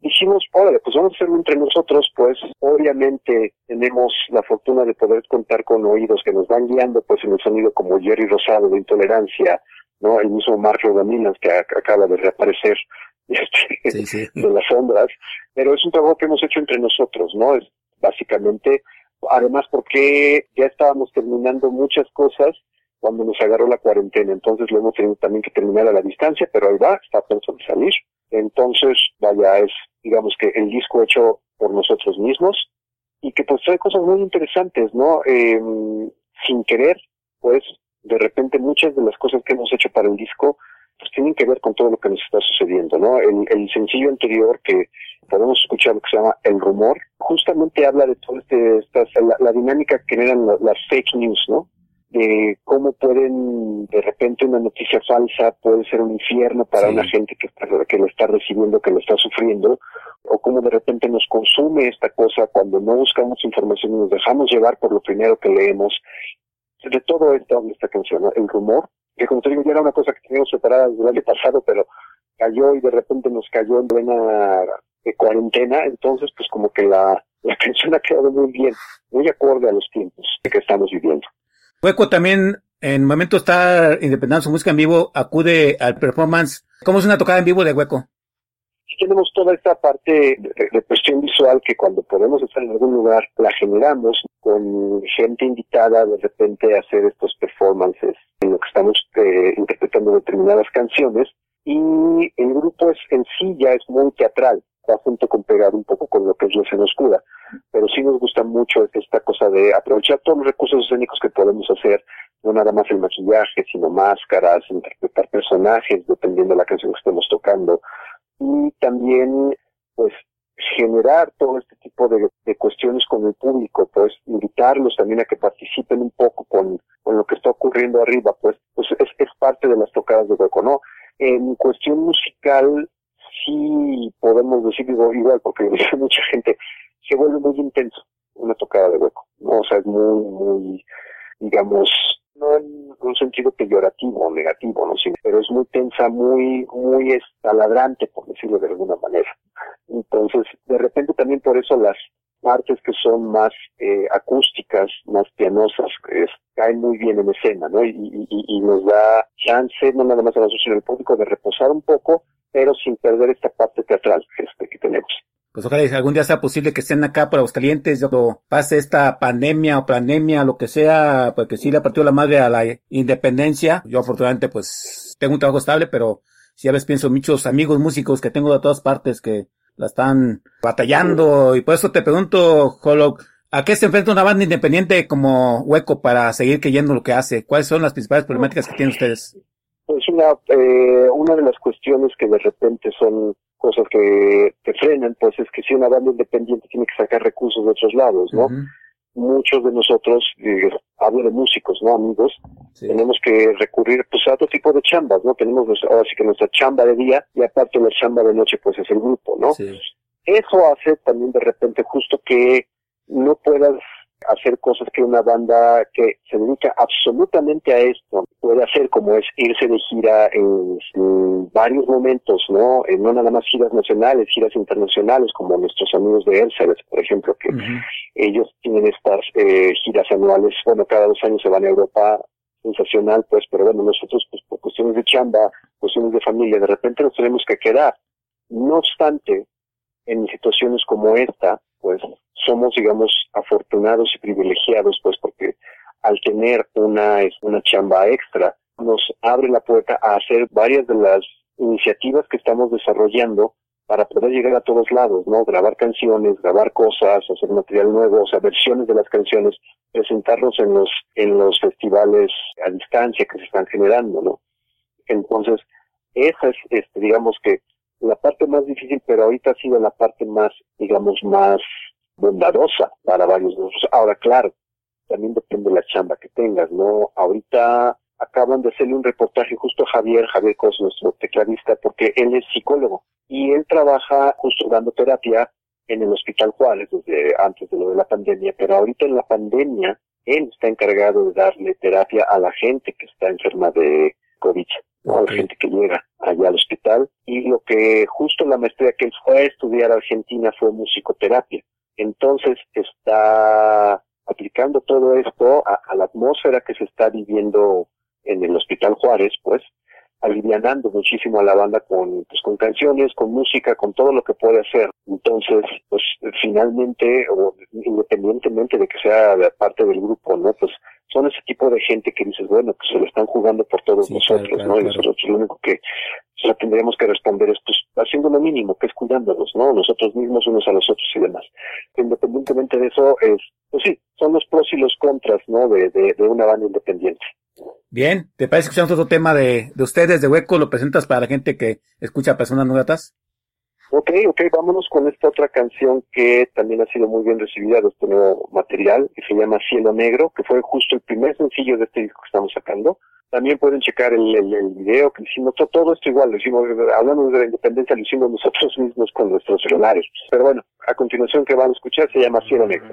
dijimos, órale, pues vamos a hacerlo entre nosotros, pues obviamente tenemos la fortuna de poder contar con oídos que nos van guiando, pues en el sonido como Jerry Rosado de Intolerancia, ¿no? El mismo Marco Daminas que ac- acaba de reaparecer este, Sí, sí. de las sombras, pero es un trabajo que hemos hecho entre nosotros, ¿no? Es básicamente, además porque ya estábamos terminando muchas cosas cuando nos agarró la cuarentena, entonces lo hemos tenido también que terminar a la distancia, pero ahí va, está de salir. Entonces, vaya, es, digamos que el disco hecho por nosotros mismos y que pues trae cosas muy interesantes, ¿no? Eh, sin querer, pues, de repente muchas de las cosas que hemos hecho para el disco pues tienen que ver con todo lo que nos está sucediendo, ¿no? El, el sencillo anterior que podemos escuchar lo que se llama El Rumor, justamente habla de todo este, estas, la, la dinámica que generan la- las fake news, ¿no? De cómo pueden, de repente una noticia falsa puede ser un infierno para Sí. una gente que, lo está recibiendo, que lo está sufriendo, o cómo de repente nos consume esta cosa cuando no buscamos información y nos dejamos llevar por lo primero que leemos. De todo esto habla esta canción, ¿no? El rumor, que como te digo, ya era una cosa que teníamos separada desde el año pasado, pero cayó y de repente nos cayó en buena eh, cuarentena, entonces pues como que la, la canción ha quedado muy bien, muy acorde a los tiempos que estamos viviendo. Hueco también, en momento está independiente su música en vivo, acude al performance. ¿Cómo es una tocada en vivo de Hueco? Tenemos toda esta parte de, de cuestión visual que cuando podemos estar en algún lugar la generamos con gente invitada de repente a hacer estos performances en lo que estamos eh, interpretando determinadas canciones y el grupo es en sí ya es muy teatral, va junto con pegar un poco con lo que es la escena oscura, pero sí nos gusta mucho esta cosa de aprovechar todos los recursos escénicos que podemos hacer, no nada más el maquillaje, sino máscaras, interpretar personajes dependiendo de la canción que estemos tocando y también pues generar todo este tipo de, de cuestiones con el público, pues invitarlos también a que participen un poco con, con lo que está ocurriendo arriba, pues, pues es, es parte de las tocadas de hueco, ¿no? En cuestión musical, sí podemos decir digo, igual, porque lo dice mucha gente, se vuelve muy intenso una tocada de hueco, ¿no? O sea, es muy, muy, digamos, no en un sentido peyorativo o negativo, ¿no? Sí, pero es muy tensa, muy, muy estaladrante, por decirlo de alguna manera. Entonces, de repente también por eso las partes que son más eh, acústicas, más pianosas, caen muy bien en escena, ¿no? Y nos da chance, no nada más a nosotros, sino al público, de reposar un poco, pero sin perder esta parte teatral este, que tenemos. Pues ojalá algún día sea posible que estén acá por Aguascalientes, cuando pase esta pandemia o pandemia, lo que sea, porque sí le partió la madre a la independencia. Yo afortunadamente pues tengo un trabajo estable, pero sí a veces pienso en muchos amigos músicos que tengo de todas partes que la están batallando y por eso te pregunto, Hollow, ¿a qué se enfrenta una banda independiente como Hueco para seguir creyendo lo que hace? ¿Cuáles son las principales problemáticas que tienen ustedes? Pues una, eh, una de las cuestiones que de repente son cosas que te frenan, pues es que si una banda independiente tiene que sacar recursos de otros lados, ¿no? Muchos de nosotros, eh, hablo de músicos, ¿no? Amigos, sí. tenemos que recurrir pues a otro tipo de chambas, ¿no? Tenemos nuestra- ahora sí que nuestra chamba de día y aparte la chamba de noche pues es el grupo, ¿no? Sí. Eso hace también de repente justo que no puedas hacer cosas que una banda que se dedica absolutamente a esto puede hacer, como es irse de gira en, en varios momentos, ¿no? No nada más giras nacionales, giras internacionales, como nuestros amigos de Elsevier, por ejemplo, que ellos tienen estas eh, giras anuales, bueno, cada dos años se van a Europa, sensacional, pues, pero bueno, nosotros, pues, por cuestiones de chamba, cuestiones de familia, de repente nos tenemos que quedar. No obstante, en situaciones como esta, pues, somos, digamos, afortunados y privilegiados, pues, porque al tener una, una chamba extra, nos abre la puerta a hacer varias de las iniciativas que estamos desarrollando para poder llegar a todos lados, ¿no? Grabar canciones, grabar cosas, hacer material nuevo, o sea, versiones de las canciones, presentarlos en los, en los festivales a distancia que se están generando, ¿no? Entonces, esa es, este, digamos que la parte más difícil, pero ahorita ha sido la parte más, digamos, más bondadosa para varios de nosotros. Ahora, claro, también depende de la chamba que tengas, ¿no? Ahorita acaban de hacerle un reportaje justo a Javier, Javier Cos, nuestro tecladista, porque él es psicólogo y él trabaja justo dando terapia en el Hospital Juárez desde antes de lo de la pandemia, pero ahorita en la pandemia él está encargado de darle terapia a la gente que está enferma de COVID, a la gente que llega allá al hospital y lo que justo la maestría que él fue a estudiar a Argentina fue musicoterapia. Entonces está aplicando todo esto a, a la atmósfera que se está viviendo en el Hospital Juárez, pues, alivianando muchísimo a la banda con, pues, con canciones, con música, con todo lo que puede hacer. Entonces, pues finalmente, o independientemente de que sea parte del grupo, ¿no? Pues son ese tipo de gente que dices, bueno, que se lo están jugando por todos Sí, nosotros, claro, ¿no? claro, Y nosotros lo único que o sea, tendríamos que responder es, pues, haciendo lo mínimo, que es cuidándonos, ¿no? Nosotros mismos unos a los otros y demás. Independientemente de eso, es, pues sí, son los pros y los contras, ¿no? De, de, de una banda independiente. Bien, ¿te parece que escuchamos otro tema de, de ustedes, de Hueco? ¿Lo presentas para la gente que escucha personas nuevas? Ok, ok, vámonos con esta otra canción que también ha sido muy bien recibida de este nuevo material, que se llama Cielo Negro, que fue justo el primer sencillo de este disco que estamos sacando. También pueden checar el, el, el video que hicimos, todo, todo esto igual, lo hicimos, hablando de la independencia, lo hicimos nosotros mismos con nuestros celulares. Pero bueno, a continuación que van a escuchar se llama Cielo Negro.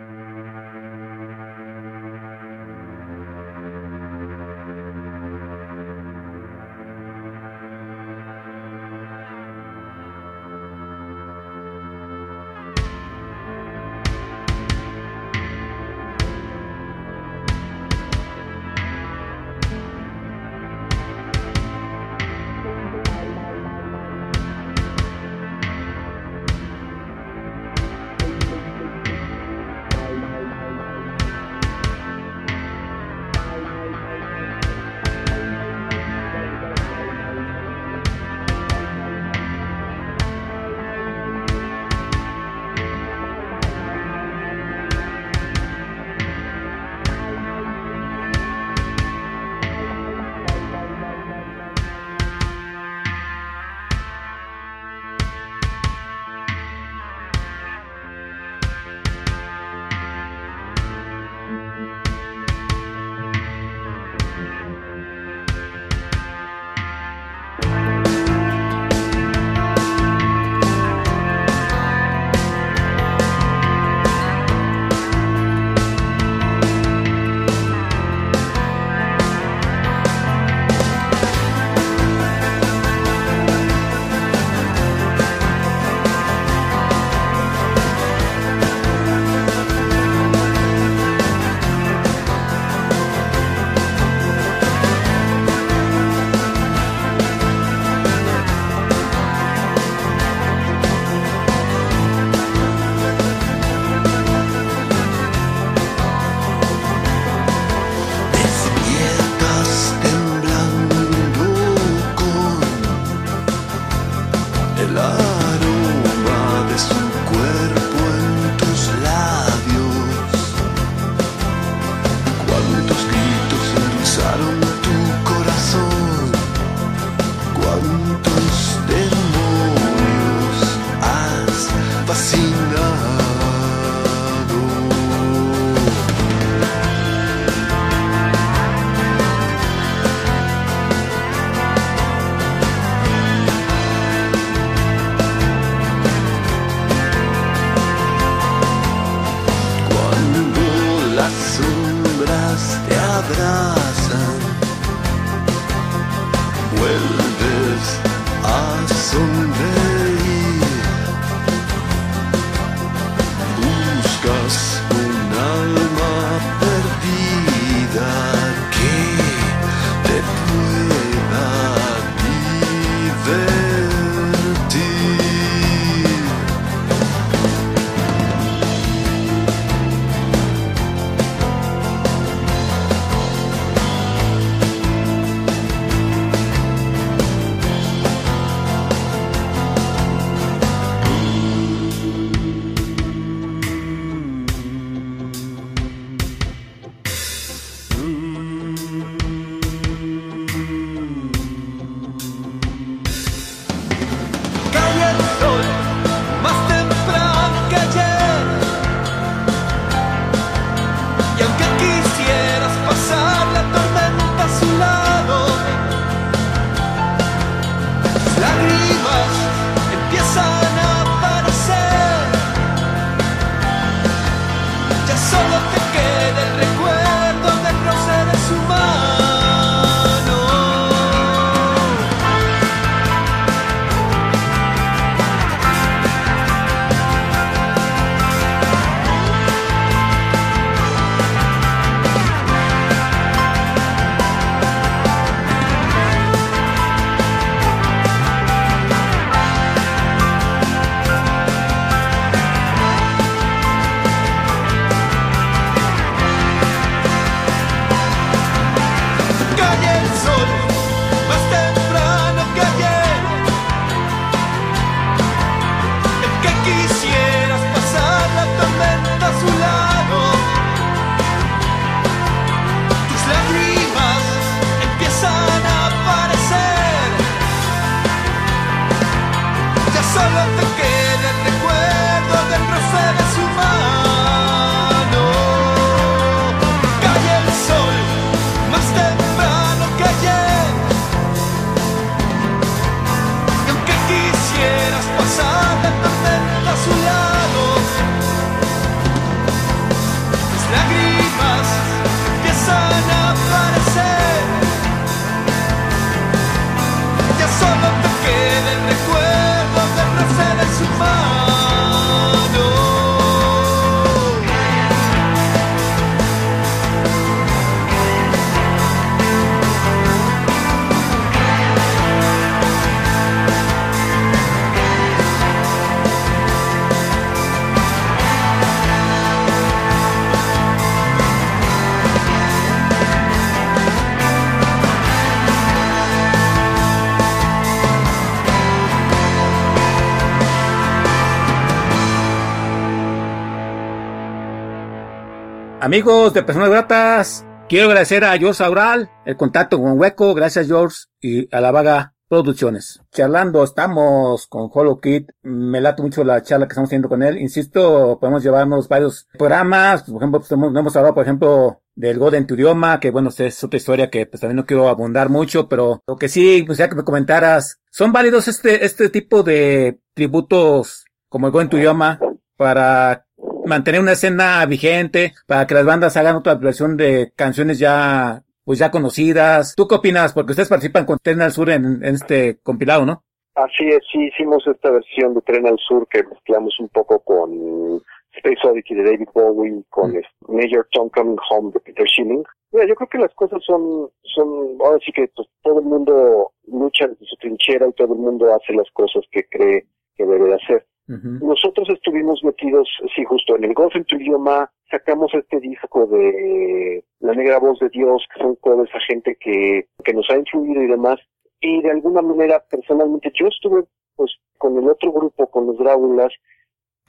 Amigos de Personas Gratas, quiero agradecer a George Aural el contacto con Hueco, gracias George, y a la vaga Producciones. Charlando estamos con Hollow Kid. Me late mucho la charla que estamos teniendo con él. Insisto, podemos llevarnos varios programas. Por ejemplo, pues, hemos, hablado, por ejemplo, del God en tu idioma, que bueno, es otra historia que pues también no quiero abundar mucho, pero lo que sí, pues ya que me comentaras, ¿son válidos este, este tipo de tributos como el God en tu idioma para mantener una escena vigente, para que las bandas hagan otra versión de canciones ya pues ya conocidas. ¿Tú qué opinas? Porque ustedes participan con Tren al Sur en, en este compilado, ¿no? Así es, sí hicimos esta versión de Tren al Sur que mezclamos un poco con Space Oddity de David Bowie, con Mm. Major Tom Coming Home de Peter Schilling. Mira, yo creo que las cosas son, son, ahora sí que pues, todo el mundo lucha desde su trinchera y todo el mundo hace las cosas que cree que debe de hacer. Nosotros estuvimos metidos, sí, justo en el Golf en tu idioma, sacamos este disco de La Negra Voz de Dios, que son covers a gente que, que nos ha influido y demás. Y de alguna manera, personalmente, yo estuve pues con el otro grupo, con los Dráculas,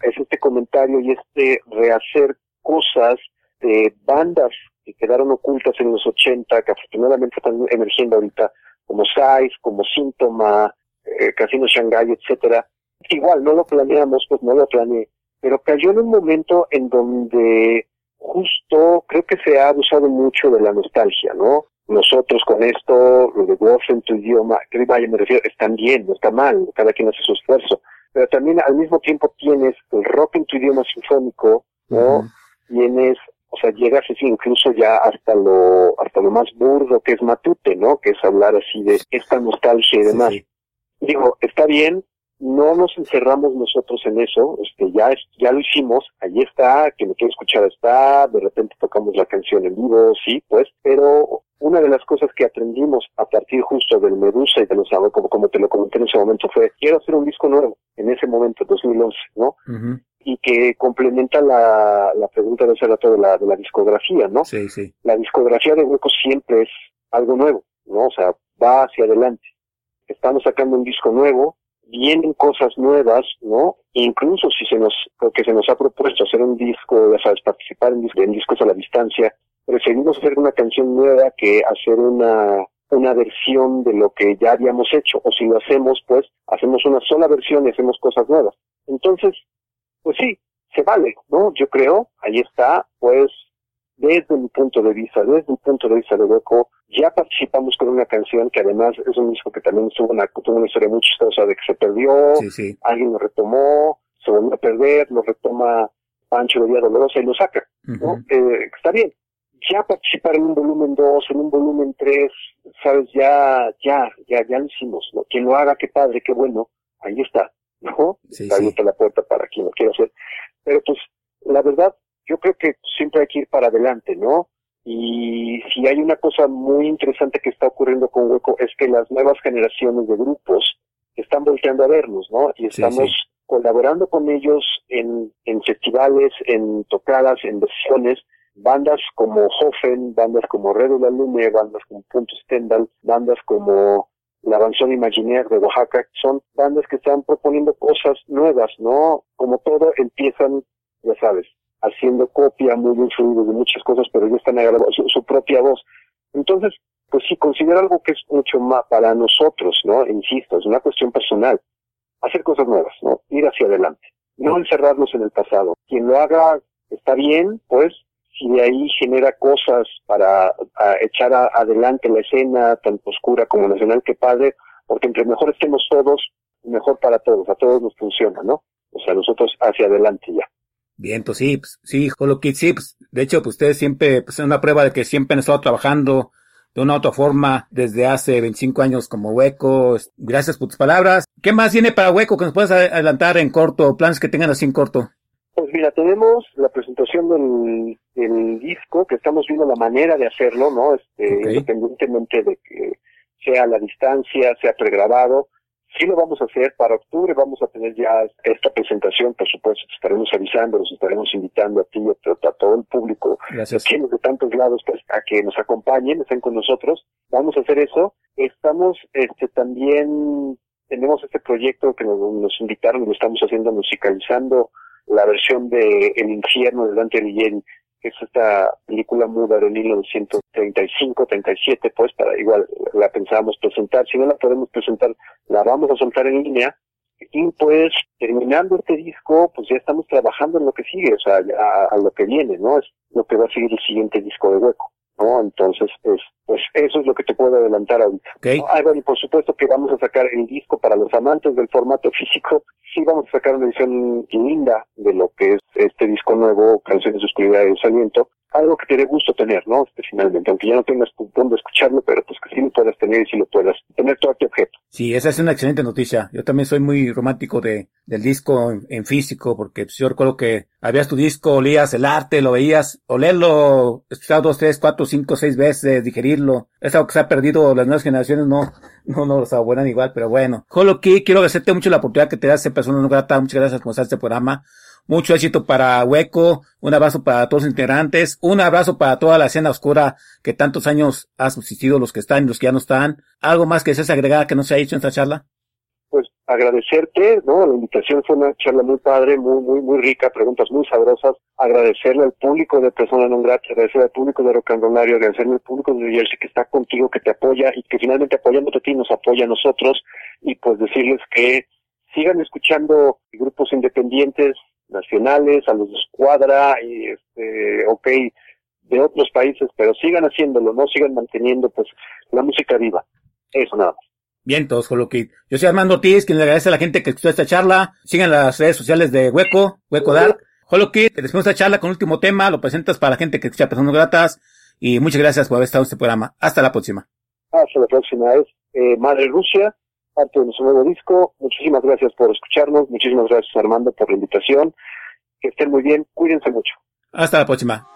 es este comentario y este rehacer cosas de bandas que quedaron ocultas en los 80, que afortunadamente están emergiendo ahorita, como Size, como Síntoma, eh, Casino Shanghai, etcétera. Igual, no lo planeamos, pues no lo planeé, pero cayó en un momento en donde justo creo que se ha abusado mucho de la nostalgia, ¿no? Nosotros con esto, lo de Wolf en tu idioma, que vaya, me refiero, están bien, no está mal, cada quien hace su esfuerzo, pero también al mismo tiempo tienes el rock en tu idioma sinfónico, ¿no? Tienes, o sea, llegas así incluso ya hasta lo, hasta lo más burdo que es Matute, ¿no? Que es hablar así de esta nostalgia y demás sí. digo, está bien, no nos encerramos nosotros en eso, este, ya ya lo hicimos, ahí está, que me quiere escuchar está, de repente tocamos la canción en vivo, sí, pues, pero una de las cosas que aprendimos a partir justo del Medusa y de los como, como te lo comenté en ese momento fue, quiero hacer un disco nuevo, en ese momento, 2011, ¿no? Y que complementa la, la pregunta de hace rato de la, de la discografía, ¿no? Sí, sí. la discografía de Hueco siempre es algo nuevo, ¿no? O sea, va hacia adelante. Estamos sacando un disco nuevo, vienen cosas nuevas, ¿no? Incluso si se nos, porque se nos ha propuesto hacer un disco, ya sabes, participar en, en discos a la distancia, preferimos hacer una canción nueva que hacer una, una versión de lo que ya habíamos hecho. O si lo hacemos, pues, hacemos una sola versión y hacemos cosas nuevas. Entonces, pues sí, se vale, ¿no? Yo creo, ahí está, pues, desde mi punto de vista, desde mi punto de vista de Hueco, ya participamos con una canción que además es un disco que también tuvo una, tuvo una historia muy chistosa de que se perdió, Sí, sí. alguien lo retomó, se volvió a perder, lo retoma Pancho de Villa Dolorosa y lo saca, ¿no? Eh, está bien. Ya participar en un volumen 2, en un volumen 3, sabes, ya, ya, ya, ya lo hicimos, ¿no? Quien lo haga, qué padre, qué bueno, ahí está, ¿no? Sí, Está abierta la puerta para quien lo quiera hacer. Pero pues, la verdad, yo creo que siempre hay que ir para adelante, ¿no? Y si hay una cosa muy interesante que está ocurriendo con Hueco es que las nuevas generaciones de grupos están volteando a vernos, ¿no? Y estamos sí. colaborando con ellos en, en festivales, en tocadas, en versiones, bandas como Hofen, bandas como Redula Lume, bandas como Punto Stendhal, bandas como la Avanzón Imaginaire de Oaxaca, son bandas que están proponiendo cosas nuevas, ¿no? Como todo empiezan, ya sabes, haciendo copia, muy influidos de muchas cosas, pero ya están agarrando su, su propia voz. Entonces, pues sí, considero algo que es mucho más para nosotros, ¿no? Insisto, es una cuestión personal. Hacer cosas nuevas, ¿no? Ir hacia adelante. No encerrarnos en el pasado. Quien lo haga está bien, pues, si de ahí genera cosas para a, echar a- adelante la escena, tanto oscura como nacional, que padre, porque entre mejor estemos todos, mejor para todos, a todos nos funciona, ¿no? O sea, nosotros hacia adelante ya. Bien, pues sí, pues, sí, Hollow Kid, sí, pues, de hecho, pues ustedes siempre, pues es una prueba de que siempre han estado trabajando de una u otra forma desde hace 25 años como Hueco. Gracias por tus palabras. ¿Qué más viene para Hueco que nos puedes a- adelantar en corto? Planes que tengan así en corto. Pues mira, tenemos la presentación del, del disco, que estamos viendo la manera de hacerlo, ¿no? Este. Independientemente de que sea a la distancia, sea pregrabado. Sí lo vamos a hacer. Para octubre vamos a tener ya esta presentación, por supuesto, estaremos avisando, los estaremos invitando a ti y a, a todo el público Gracias. quienes de tantos lados pues a que nos acompañen, estén con nosotros. Vamos a hacer eso. Estamos este también tenemos este proyecto que nos, nos invitaron y lo estamos haciendo musicalizando la versión de El infierno de Dante Alighieri es esta película muda de 1935-37, pues para igual la pensábamos presentar, si no la podemos presentar, la vamos a soltar en línea y pues terminando este disco, pues ya estamos trabajando en lo que sigue, o sea, a lo que viene, ¿no? Es lo que va a seguir el siguiente disco de Hueco. ¿No? Entonces, pues, pues eso es lo que te puedo adelantar ahorita. Okay. Ah, bueno, y por supuesto que vamos a sacar el disco para los amantes del formato físico. Sí vamos a sacar una edición linda de lo que es este disco nuevo, Canciones de Oscuridad y Desaliento. Algo que te dé gusto tener, ¿no? Este, finalmente, aunque ya no tengas dónde escucharlo, pero pues que sí lo puedas tener y sí lo puedas tener todo este objeto. Sí, esa es una excelente noticia. Yo también soy muy romántico de, del disco en, físico, porque pues, yo recuerdo que habías tu disco, olías el arte, lo veías, olerlo, escuchar dos, tres, cuatro, cinco, seis veces, digerirlo. Es algo que se ha perdido, las nuevas generaciones no, no, no lo saborean igual, pero bueno. Holoki, quiero agradecerte mucho la oportunidad que te das, persona no grata, muchas gracias por estar este programa. Mucho éxito para Hueco, un abrazo para todos los integrantes, un abrazo para toda la escena oscura que tantos años ha subsistido, los que están y los que ya no están. ¿Algo más que desees agregar que no se ha dicho en esta charla? Pues agradecerte, ¿no? La invitación fue una charla muy padre, muy, muy, muy rica, preguntas muy sabrosas. Agradecerle al público de Persona Non Grata, agradecerle al público de Rocandolario, agradecerle al público de Jersey que está contigo, que te apoya y que finalmente apoyándote a ti nos apoya a nosotros y pues decirles que sigan escuchando grupos independientes, nacionales, a los de escuadra y este, ok, de otros países, pero sigan haciéndolo, no sigan manteniendo pues la música viva. Eso nada más. Bien, todos Holoki. Yo soy Armando Ortiz, quien le agradece a la gente que escuchó esta charla. Sigan las redes sociales de Hueco, Hueco Dark. Holoki, te despedimos esta charla con último tema, lo presentas para la gente que escucha Personas Gratas y muchas gracias por haber estado en este programa. Hasta la próxima. Hasta la próxima es eh, Madre Rusia, parte de nuestro nuevo disco. Muchísimas gracias por escucharnos, muchísimas gracias Armando por la invitación. Que estén muy bien, cuídense mucho. Hasta la próxima.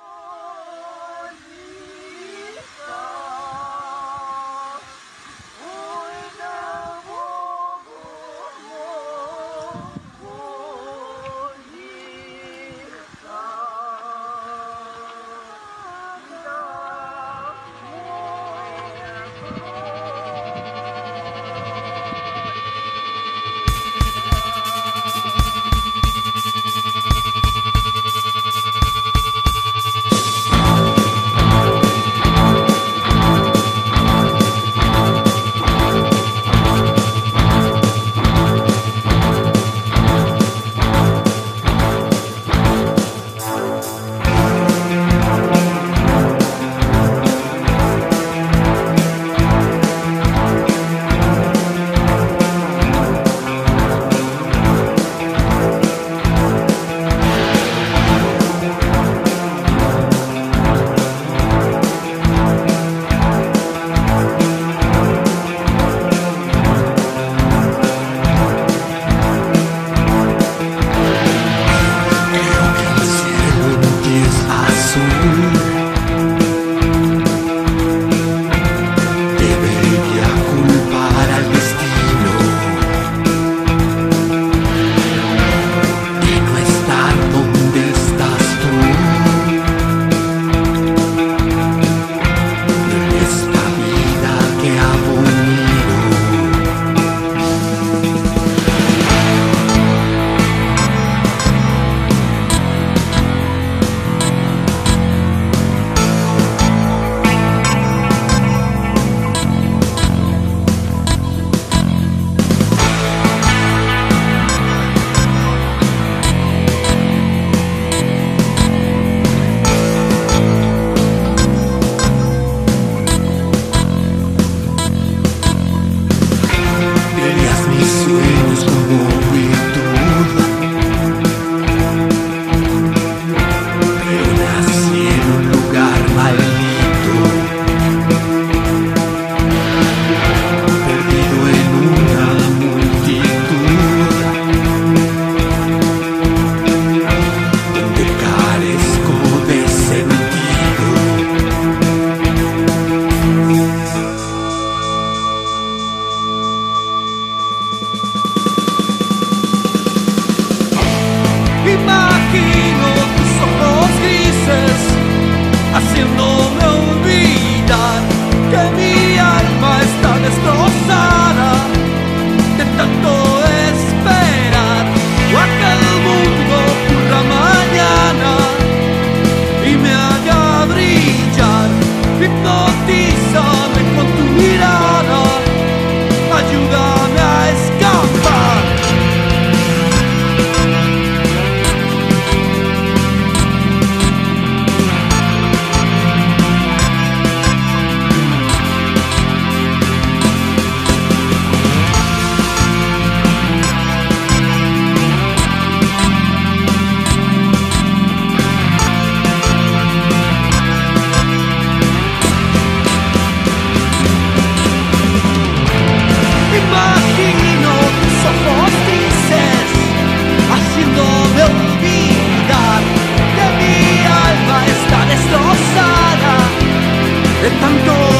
当作